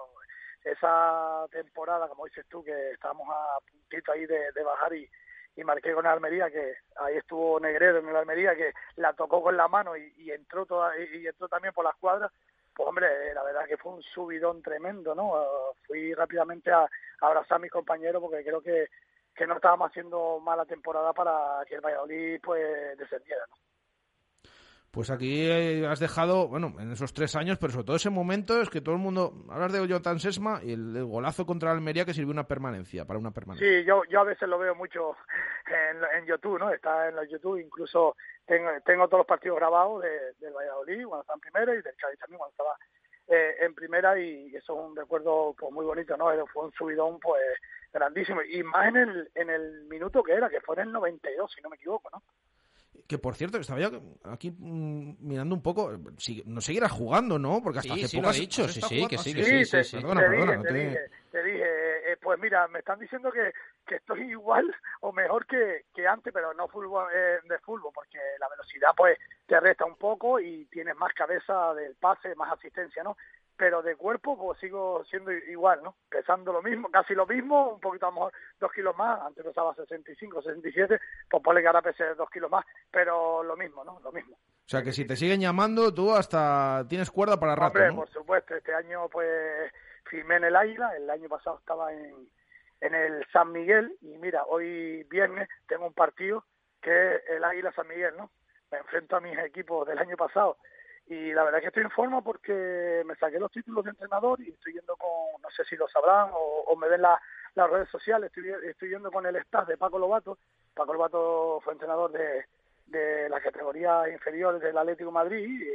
esa temporada, como dices tú, que estábamos a puntito ahí de, de bajar y, y marqué con Almería, que ahí estuvo Negredo en el Almería, que la tocó con la mano y, y entró toda, y, y, entró también por las cuadras, pues hombre, la verdad que fue un subidón tremendo, ¿no? Fui rápidamente a, a, abrazar a mis compañeros porque creo que, que no estábamos haciendo mala temporada para que el Valladolid pues descendiera, ¿no?
Pues aquí eh, has dejado, bueno, en esos tres años, pero sobre todo ese momento es que todo el mundo, hablas de Jonathan Sesma y el, golazo contra Almería que sirvió una permanencia, para una permanencia.
Sí, yo, yo a veces lo veo mucho en, en YouTube, ¿no? Está en los YouTube, incluso tengo, tengo todos los partidos grabados de, del Valladolid cuando estaba en primera y del Cádiz también cuando estaba eh, en primera y eso es un recuerdo pues muy bonito, ¿no? Fue un subidón pues grandísimo y más en el, en el minuto que era, que fue en el 92, si no me equivoco, ¿no?
Que por cierto, que estaba yo aquí mm, mirando un poco, si, no seguirá jugando, ¿no? Porque hasta
Sí,
hace
sí lo
pocas-
ha dicho,
has
sí, sí, que sí, que sí, sí,
te,
sí.
Perdona,
te
perdona,
dije,
no
te
te-
dije, te dije, eh, pues mira, me están diciendo que, que estoy igual o mejor que, que antes, pero no fútbol, eh, de fútbol, porque la velocidad pues te resta un poco y tienes más cabeza del pase, más asistencia, ¿no? Pero de cuerpo pues sigo siendo igual, ¿no? Pesando lo mismo, casi lo mismo, un poquito a lo mejor dos kilos más, antes pesaba 65, 67, pues ponle que ahora pese dos kilos más, pero lo mismo, ¿no? Lo mismo.
O sea, que si te siguen llamando, tú hasta tienes cuerda para rato,
Hombre,
¿no?
por supuesto, este año pues firmé en el Águila, el año pasado estaba en, en el San Miguel y mira, hoy viernes tengo un partido que es el Águila San Miguel, ¿no? Me enfrento a mis equipos del año pasado y la verdad es que estoy en forma porque me saqué los títulos de entrenador y estoy yendo con, no sé si lo sabrán o, me ven la- las redes sociales, estoy, estoy yendo con el staff de Paco Lobato. Paco Lobato fue entrenador de, de las categorías inferiores del Atlético Madrid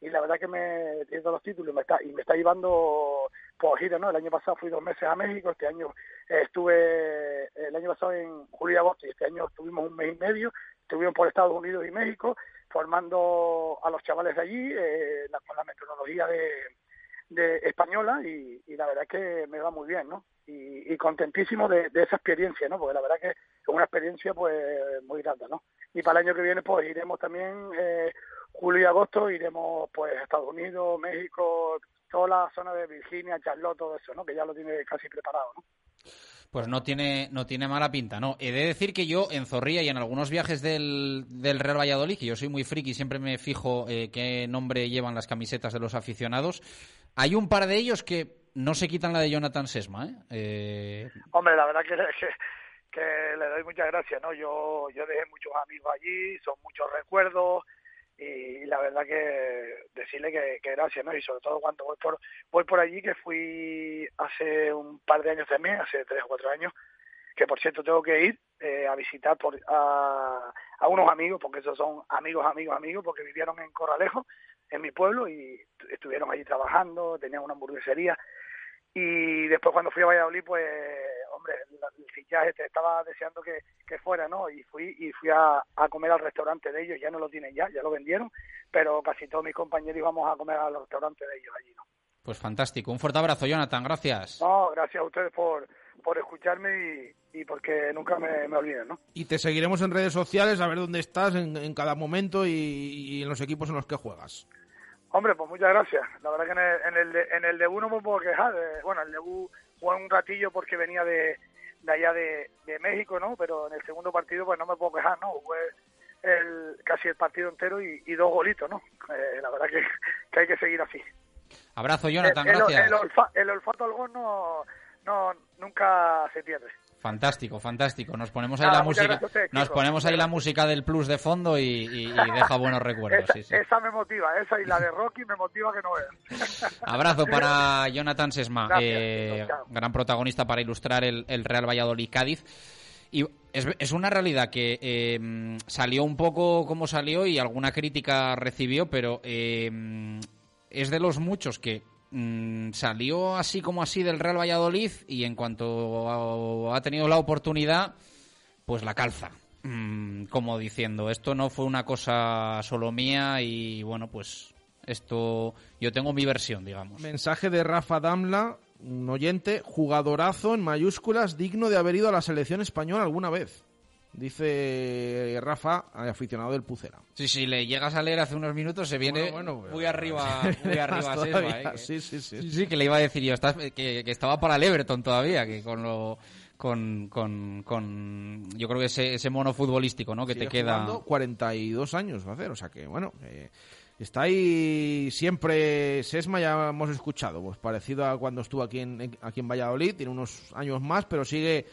y, la verdad que me tiene los títulos y me está, y me está llevando por gira, ¿no? El año pasado fui dos meses a México, este año estuve, el año pasado en julio y agosto y este año estuvimos un mes y medio, estuvimos por Estados Unidos y México formando a los chavales de allí eh, con la metodología de, de española y, y la verdad que me va muy bien, ¿no? Y, contentísimo de, esa experiencia, ¿no? Porque la verdad que es una experiencia pues muy grande, ¿no? Y para el año que viene pues iremos también eh, julio y agosto iremos pues Estados Unidos, México, toda la zona de Virginia, Charlotte, todo eso, ¿no? Que ya lo tiene casi preparado, ¿no?
Pues no tiene, no tiene mala pinta, ¿no? He de decir que yo en Zorrilla y en algunos viajes del, del Real Valladolid, que yo soy muy friki, siempre me fijo eh, qué nombre llevan las camisetas de los aficionados, hay un par de ellos que no se quitan la de Jonathan Sesma, ¿eh? Eh,
Hombre, la verdad que, que, que le doy muchas gracias, ¿no? Yo, yo dejé muchos amigos allí, son muchos recuerdos y la verdad que decirle que, gracias, ¿no? Y sobre todo cuando voy por voy por allí, que fui hace un par de años también, hace tres o cuatro años, que por cierto tengo que ir eh, a visitar por, a unos amigos, porque esos son amigos, amigos, amigos, porque vivieron en Corralejo, en mi pueblo, y estuvieron allí trabajando, tenían una hamburguesería, y después cuando fui a Valladolid, pues, hombre, el fichaje te estaba deseando que, que fuera, ¿no? Y fui y fui a, a comer al restaurante de ellos, ya no lo tienen ya, ya lo vendieron, pero casi todos mis compañeros íbamos a comer al restaurante de ellos allí, ¿no?
pues fantástico. Un fuerte abrazo, Jonathan, gracias.
No, gracias a ustedes por, por escucharme y, y porque nunca me, me olviden, ¿no?
Y te seguiremos en redes sociales a ver dónde estás en, en cada momento y, y en los equipos en los que juegas.
Hombre, pues muchas gracias. La verdad que en el, en el, de- en el debut no me puedo quejar. eh, bueno, el debut jugué un ratillo porque venía de, de allá de, de México, ¿no? Pero en el segundo partido pues no me puedo quejar, ¿no? Jugué el, casi el partido entero y, y dos golitos, ¿no? Eh, la verdad que, que hay que seguir así.
Abrazo, Jonathan,
el, el-
gracias.
el olfa- el olfato al gol no, no, nunca se pierde.
Fantástico, fantástico. Nos ponemos ahí la música,
gracias
nos ponemos ahí la música del plus de fondo y, y- y deja buenos recuerdos.
esa,
sí, sí.
esa me motiva, esa y la de Rocky me motiva que no veas.
Abrazo para Jonathan Sesma,
Gracias,
eh, gran protagonista para ilustrar el, el Real Valladolid Cádiz. Y es, es una realidad que eh, salió un poco como salió y alguna crítica recibió, pero eh, es de los muchos que mm, salió así como así del Real Valladolid y en cuanto ha, tenido la oportunidad, pues la calza. Mm, como diciendo, esto no fue una cosa solo mía y bueno, pues esto yo tengo mi versión, digamos.
Mensaje de Rafa Damla, un oyente, jugadorazo en mayúsculas, digno de haber ido a la selección española alguna vez. Dice Rafa, aficionado del Pucera.
Sí, sí, le llegas a leer hace unos minutos, se viene
Bueno, bueno,
muy arriba, muy arriba Sesma, ¿eh?
sí, sí, sí.
Sí, sí, que le iba a decir yo, estás- que, que estaba para el Everton todavía, que con lo... Con, con, con yo creo que ese, ese mono futbolístico, ¿no? Que
Sigue
te queda...
jugando 42 años va a hacer, o sea que bueno, eh, está ahí siempre Sesma, ya hemos escuchado, pues parecido a cuando estuvo aquí en, aquí en Valladolid, tiene unos años más, pero sigue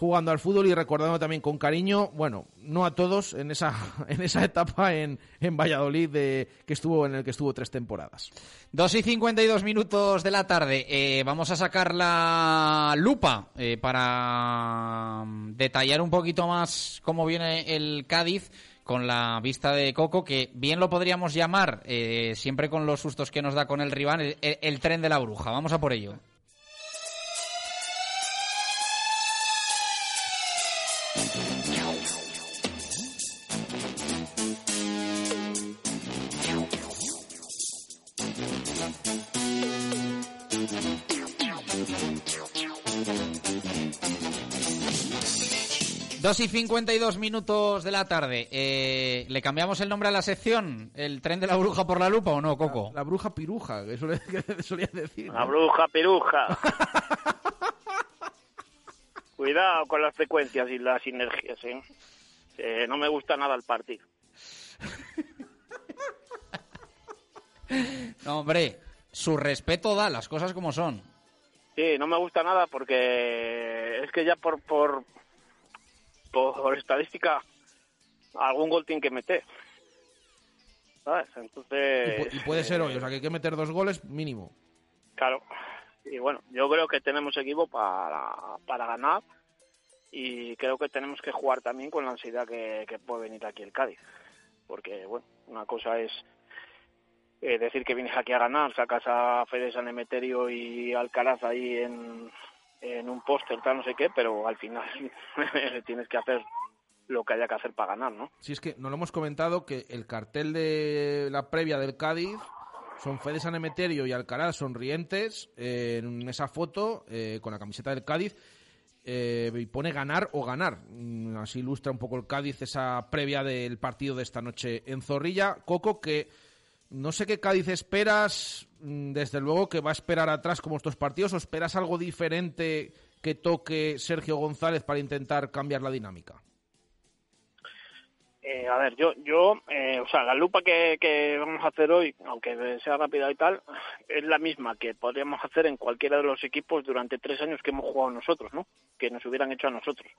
jugando al fútbol y recordando también con cariño, bueno, no a todos en esa, en esa etapa en, en Valladolid de, que estuvo en el que estuvo tres temporadas.
Dos y 52 minutos de la tarde. Eh, vamos a sacar la lupa eh, para mm, detallar un poquito más cómo viene el Cádiz con la vista de Coco, que bien lo podríamos llamar, eh, siempre con los sustos que nos da con el rival, el, el tren de la bruja. Vamos a por ello. Dos y 52 minutos de la tarde. Eh, ¿Le cambiamos el nombre a la sección? ¿El tren de la bruja por la lupa o no, Coco?
La, bruja piruja, que, suele, que solía decir.
La bruja piruja. Cuidado con las frecuencias y las sinergias, ¿eh? Eh, no me gusta nada el partido.
No, hombre, su respeto da las cosas como son.
Sí, no me gusta nada porque es que ya por, por, por estadística algún gol tiene que meter. ¿Sabes? Entonces...
Y, pu- y puede ser hoy, o sea que hay que meter dos goles mínimo.
Claro. Y bueno, yo creo que tenemos equipo para, para ganar y creo que tenemos que jugar también con la ansiedad que, que puede venir aquí el Cádiz. Porque, bueno, una cosa es eh, decir que vienes aquí a ganar, sacas a Fede San Emeterio y Alcaraz ahí en, en un póster, tal, no sé qué, pero al final tienes que hacer lo que haya que hacer para ganar, ¿no?
Si es que no lo hemos comentado que el cartel de la previa del Cádiz son Fede San Emeterio y Alcaraz sonrientes eh, en esa foto eh, con la camiseta del Cádiz eh, y pone ganar o ganar. Mm, Así ilustra un poco el Cádiz esa previa del partido de esta noche en Zorrilla. Coco, que no sé qué Cádiz esperas, mm, desde luego que va a esperar atrás como estos partidos, o esperas algo diferente que toque Sergio González para intentar cambiar la dinámica.
Eh, a ver, yo, yo eh, o sea, la lupa que, que vamos a hacer hoy, aunque sea rápida y tal, es la misma que podríamos hacer en cualquiera de los equipos durante tres años que hemos jugado nosotros, ¿no? Que nos hubieran hecho a nosotros.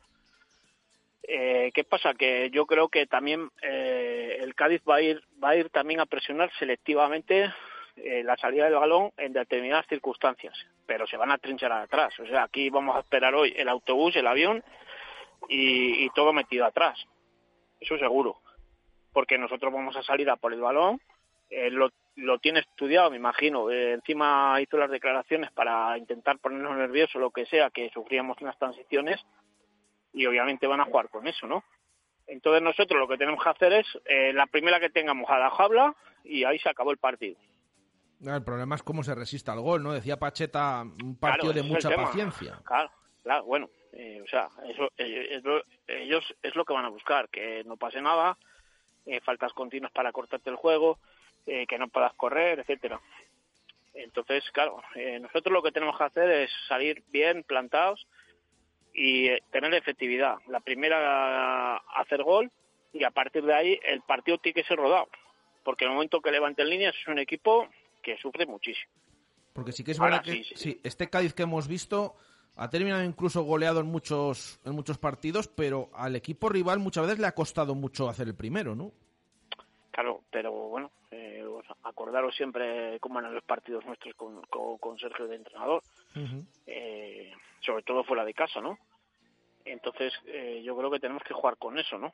Eh, ¿Qué pasa? Que yo creo que también eh, el Cádiz va a ir, va a ir también a presionar selectivamente eh, la salida del balón en determinadas circunstancias, pero se van a trincherar atrás. O sea, aquí vamos a esperar hoy el autobús, el avión y, y todo metido atrás. Eso seguro. Porque nosotros vamos a salir a por el balón. Eh, lo, lo tiene estudiado, me imagino. Eh, encima hizo las declaraciones para intentar ponernos nerviosos, lo que sea, que sufríamos unas transiciones. Y obviamente van a jugar con eso, ¿no? Entonces nosotros lo que tenemos que hacer es eh, la primera que tengamos a la jabla y ahí se acabó el partido.
El problema es cómo se resiste al gol, ¿no? Decía Pacheta, un partido
Claro,
de mucha paciencia.
Claro, claro, bueno, eh, o sea, eso eh, ellos es lo que van a buscar, que no pase nada, faltas continuas para cortarte el juego, que no puedas correr, etcétera. Entonces, claro, eh, nosotros lo que tenemos que hacer es salir bien plantados y eh, tener efectividad. La primera hacer gol y a partir de ahí el partido tiene que ser rodado, porque en el momento que levanten líneas es un equipo que sufre muchísimo.
Porque sí que es
Ahora
verdad que
sí, sí.
sí, este Cádiz que hemos visto ha terminado incluso goleado en muchos, en muchos partidos, pero al equipo rival muchas veces le ha costado mucho hacer el primero, ¿no?
Claro, pero bueno, eh, os acordaros siempre cómo eran los partidos nuestros con, con, con Sergio de entrenador, eh, sobre todo fuera de casa, ¿no? Entonces, eh, yo creo que tenemos que jugar con eso, ¿no?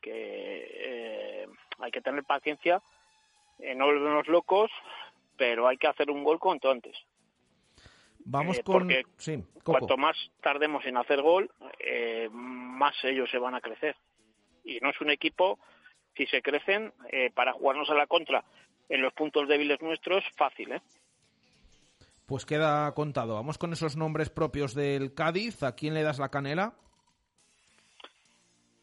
Que eh, hay que tener paciencia, eh, no volvernos locos, pero hay que hacer un gol cuanto antes.
Vamos
Eh,
con...
porque
Sí.
Cuanto más tardemos en hacer gol, eh, más ellos se van a crecer. Y no es un equipo, si se crecen, eh, para jugarnos a la contra en los puntos débiles nuestros, fácil, ¿eh?
Pues queda contado. Vamos con esos nombres propios del Cádiz. ¿A quién le das la canela?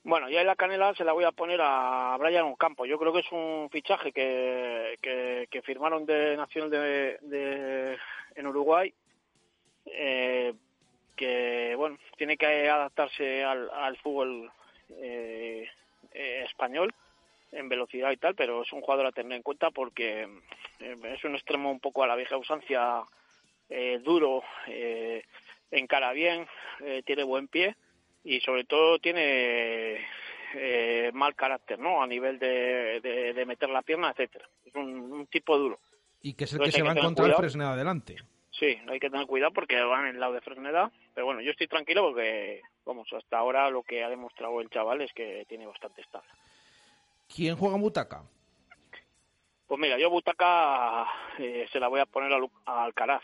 Bueno, ya en la canela se la voy a poner a Brian Ocampo. Yo creo que es un fichaje que, que, que firmaron de Nacional de, de- en Uruguay, eh, que bueno tiene que adaptarse al, al fútbol eh, eh, español en velocidad y tal, pero es un jugador a tener en cuenta porque eh, es un extremo un poco a la vieja usancia, eh, duro, eh, encara bien, eh, tiene buen pie y sobre todo tiene eh, mal carácter, ¿no? A nivel de, de, meter la pierna, etcétera. Es un, tipo duro.
Y que es el que se va a encontrar Fresneda adelante.
Sí, hay que tener cuidado porque van en el lado de Fresneda. Pero bueno, yo estoy tranquilo porque, vamos, hasta ahora lo que ha demostrado el chaval es que tiene bastante estable.
¿Quién juega en Butaca?
Pues mira, yo Butaca eh, se la voy a poner a, Alcaraz.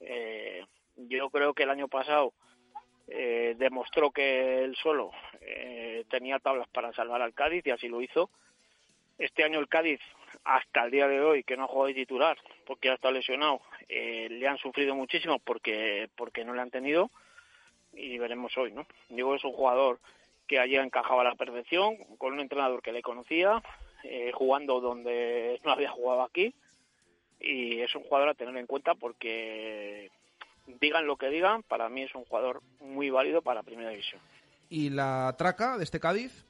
Eh, yo creo que el año pasado eh, demostró que él solo eh, tenía tablas para salvar al Cádiz y así lo hizo. Este año el Cádiz, hasta el día de hoy, que no ha jugado de titular porque ha estado lesionado, eh, le han sufrido muchísimo porque, porque no le han tenido y veremos hoy, ¿no? Digo, es un jugador que allí encajaba a la perfección, con un entrenador que le conocía, jugando donde no había jugado aquí y es un jugador a tener en cuenta porque digan lo que digan, para mí es un jugador muy válido para Primera División.
¿Y la traca de este Cádiz?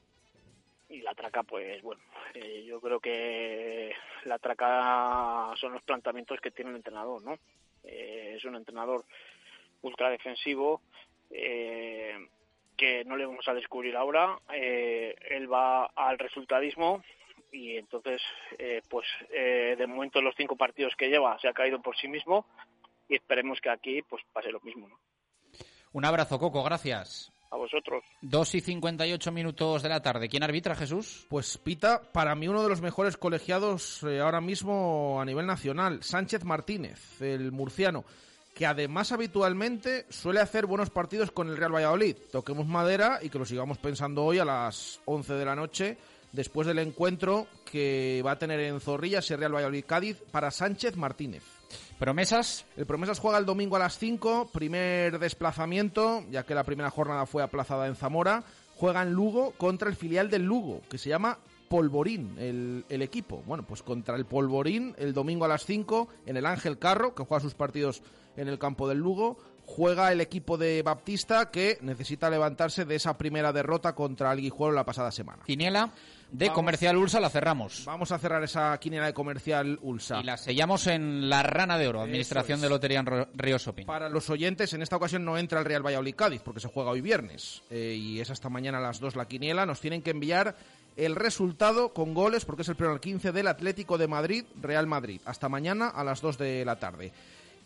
Y la traca, pues bueno, eh, yo creo que la traca son los planteamientos que tiene el entrenador, ¿no? Eh, es un entrenador ultra defensivo, eh, que no le vamos a descubrir ahora. él va al resultadismo y entonces, pues de momento los cinco partidos que lleva se ha caído por sí mismo y esperemos que aquí pues pase lo mismo. ¿no?
Un abrazo, Coco, gracias.
A vosotros.
2 y 58 minutos de la tarde. ¿Quién arbitra, Jesús?
Pues Pita, para mí uno de los mejores colegiados eh, ahora mismo a nivel nacional, Sánchez Martínez, el murciano, que además habitualmente suele hacer buenos partidos con el Real Valladolid. Toquemos madera y que lo sigamos pensando hoy a las 11 de la noche, después del encuentro que va a tener en Zorrillas el Real Valladolid Cádiz para Sánchez Martínez.
¿Promesas?
El Promesas juega el domingo a las 5, primer desplazamiento, ya que la primera jornada fue aplazada en Zamora. Juega en Lugo contra el filial del Lugo, que se llama Polvorín, el, el, equipo. Bueno, pues contra el Polvorín, el domingo a las 5, en el Ángel Carro, que juega sus partidos en el campo del Lugo. Juega el equipo de Baptista, que necesita levantarse de esa primera derrota contra el Guijuelo la pasada semana.
Quiniela de Comercial Ulsa la cerramos.
Vamos a cerrar esa quiniela de Comercial Ulsa.
Y la sellamos en la Rana de Oro, Administración de Lotería en Río Shopping.
Para los oyentes, en esta ocasión no entra el Real Valladolid Cádiz, porque se juega hoy viernes. Eh, y es hasta mañana a las 2 la quiniela. Nos tienen que enviar el resultado con goles, porque es el primero al 15 del Atlético de Madrid, Real Madrid. Hasta mañana a las 2 de la tarde.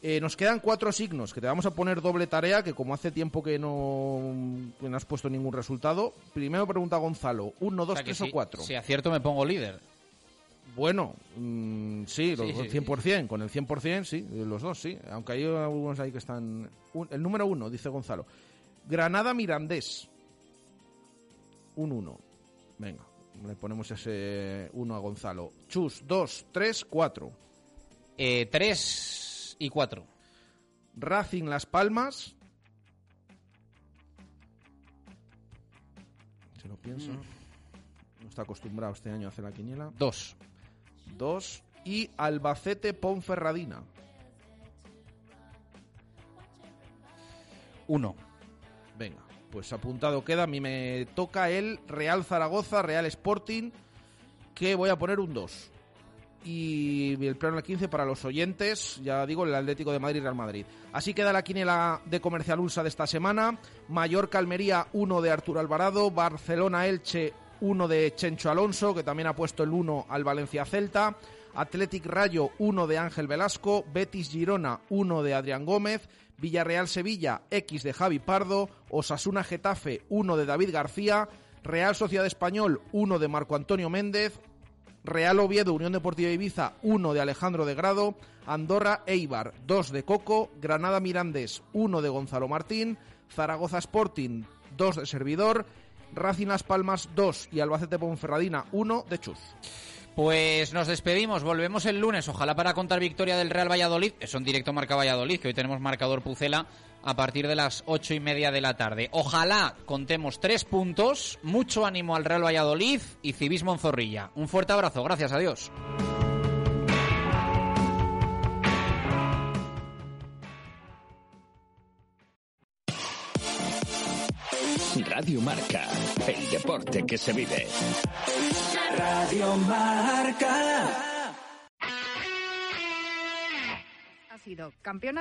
Eh, nos quedan cuatro signos que te vamos a poner doble tarea, que como hace tiempo que no, no has puesto ningún resultado. Primero pregunta Gonzalo, ¿uno, dos, tres o cuatro?
Si acierto me pongo líder.
Bueno, mm, sí, los, sí, 100%, con el 100% sí, los dos sí, aunque hay algunos ahí que están... el número uno, dice Gonzalo. Granada Mirandés. Un uno. Venga, le ponemos ese uno a Gonzalo. Chus, dos, tres, cuatro.
Eh, tres y 4.
Racing Las Palmas. Se lo piensa. Mm. No está acostumbrado este año a hacer la quiniela.
2.
2. Y Albacete Ponferradina.
1.
Venga, pues apuntado queda. A mí me toca el Real Zaragoza, Real Sporting, que voy a poner un 2 y el plano al 15 para los oyentes, ya digo, el Atlético de Madrid y Real Madrid. Así queda la quiniela de Comercial Ulsa de esta semana. Mallorca Almería 1 de Arturo Alvarado, Barcelona Elche 1 de Chencho Alonso, que también ha puesto el 1 al Valencia Celta. Athletic Rayo 1 de Ángel Velasco, Betis Girona 1 de Adrián Gómez, Villarreal Sevilla X de Javi Pardo, Osasuna Getafe 1 de David García, Real Sociedad Español 1 de Marco Antonio Méndez, Real Oviedo, Unión Deportiva Ibiza, 1 de Alejandro de Grado, Andorra Eibar, 2 de Coco, Granada Mirandés, 1 de Gonzalo Martín, Zaragoza Sporting, 2 de Servidor, Racing Las Palmas 2 y Albacete Ponferradina 1 de Chus.
Pues nos despedimos, volvemos el lunes, ojalá para contar victoria del Real Valladolid, eso en directo marca Valladolid, que hoy tenemos marcador Pucela a partir de las ocho y media de la tarde. Ojalá contemos tres puntos, mucho ánimo al Real Valladolid y civismo en Zorrilla. Un fuerte abrazo, gracias a Dios.
Radio Marca, el deporte que se vive.
Radio Marca.
Ha sido campeona